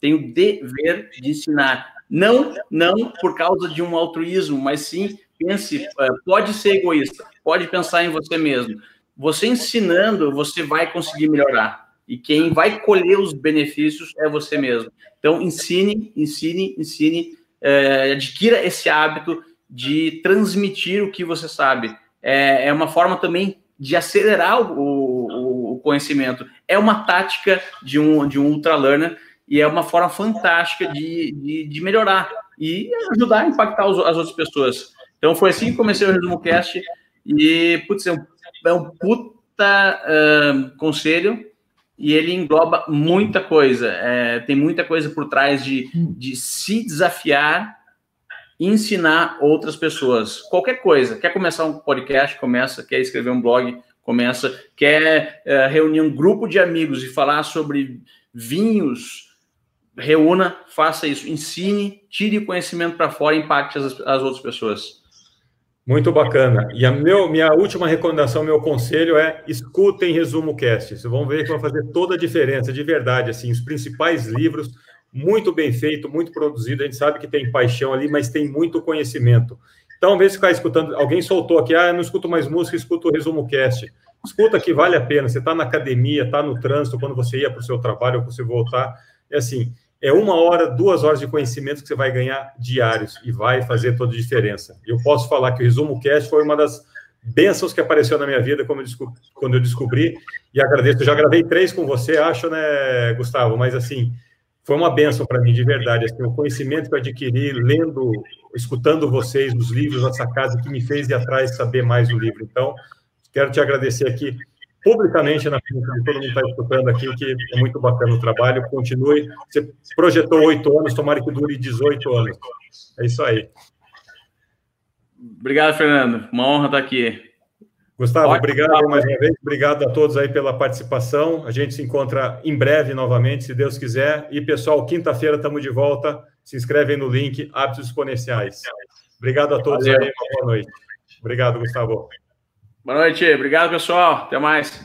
Tem o dever de ensinar. Não, não por causa de um altruísmo, mas sim pense, é, pode ser egoísta, pode pensar em você mesmo. Você ensinando, você vai conseguir melhorar. E quem vai colher os benefícios é você mesmo. Então, ensine, ensine, ensine, é, adquira esse hábito de transmitir o que você sabe. É, é uma forma também de acelerar o, o, o, conhecimento. É uma tática de um, de um ultra learner e é uma forma fantástica de, de, de melhorar e ajudar a impactar os, as outras pessoas. Então foi assim que comecei o Resumo Cast e, putz, é um, é um puta uh, conselho e ele engloba muita coisa. É, tem muita coisa por trás de, de se desafiar ensinar outras pessoas. Qualquer coisa. Quer começar um podcast? Começa. Quer escrever um blog? Começa. Quer é, reunir um grupo de amigos e falar sobre vinhos? Reúna, faça isso. Ensine, tire o conhecimento para fora e impacte as, as outras pessoas. Muito bacana. E a meu, minha última recomendação, meu conselho é escutem Resumo Cast. Vocês vão ver que vai fazer toda a diferença, de verdade. Assim, os principais livros, muito bem feito, muito produzido. A gente sabe que tem paixão ali, mas tem muito conhecimento. Então, invés de ficar escutando, alguém soltou aqui, ah, eu não escuto mais música, escuto o Resumo Cast. Escuta que vale a pena. Você está na academia, está no trânsito, quando você ia para o seu trabalho ou você voltar. É assim, é uma hora, duas horas de conhecimento que você vai ganhar diários e vai fazer toda a diferença. Eu posso falar que o Resumo Cast foi uma das bênçãos que apareceu na minha vida quando eu descobri, e agradeço. Eu já gravei três com você, acho, né, Gustavo? Mas, assim, foi uma bênção para mim, de verdade. Assim, o conhecimento que eu adquiri lendo, escutando vocês, os livros, essa casa, que me fez ir atrás saber mais do livro. Então, quero te agradecer aqui publicamente na frente de todo mundo está escutando aqui, que é muito bacana o trabalho. Continue. Você projetou oito anos, tomara que dure 18 anos. É isso aí. Obrigado, Fernando. Uma honra estar aqui. Gustavo, obrigado mais uma vez. Obrigado a todos aí pela participação. A gente se encontra em breve novamente, se Deus quiser. E, pessoal, quinta-feira estamos de volta. Se inscrevem no link Hábitos Exponenciais. Obrigado a todos Valeu. aí. Uma boa noite. Obrigado, Gustavo. Boa noite, obrigado pessoal, até mais.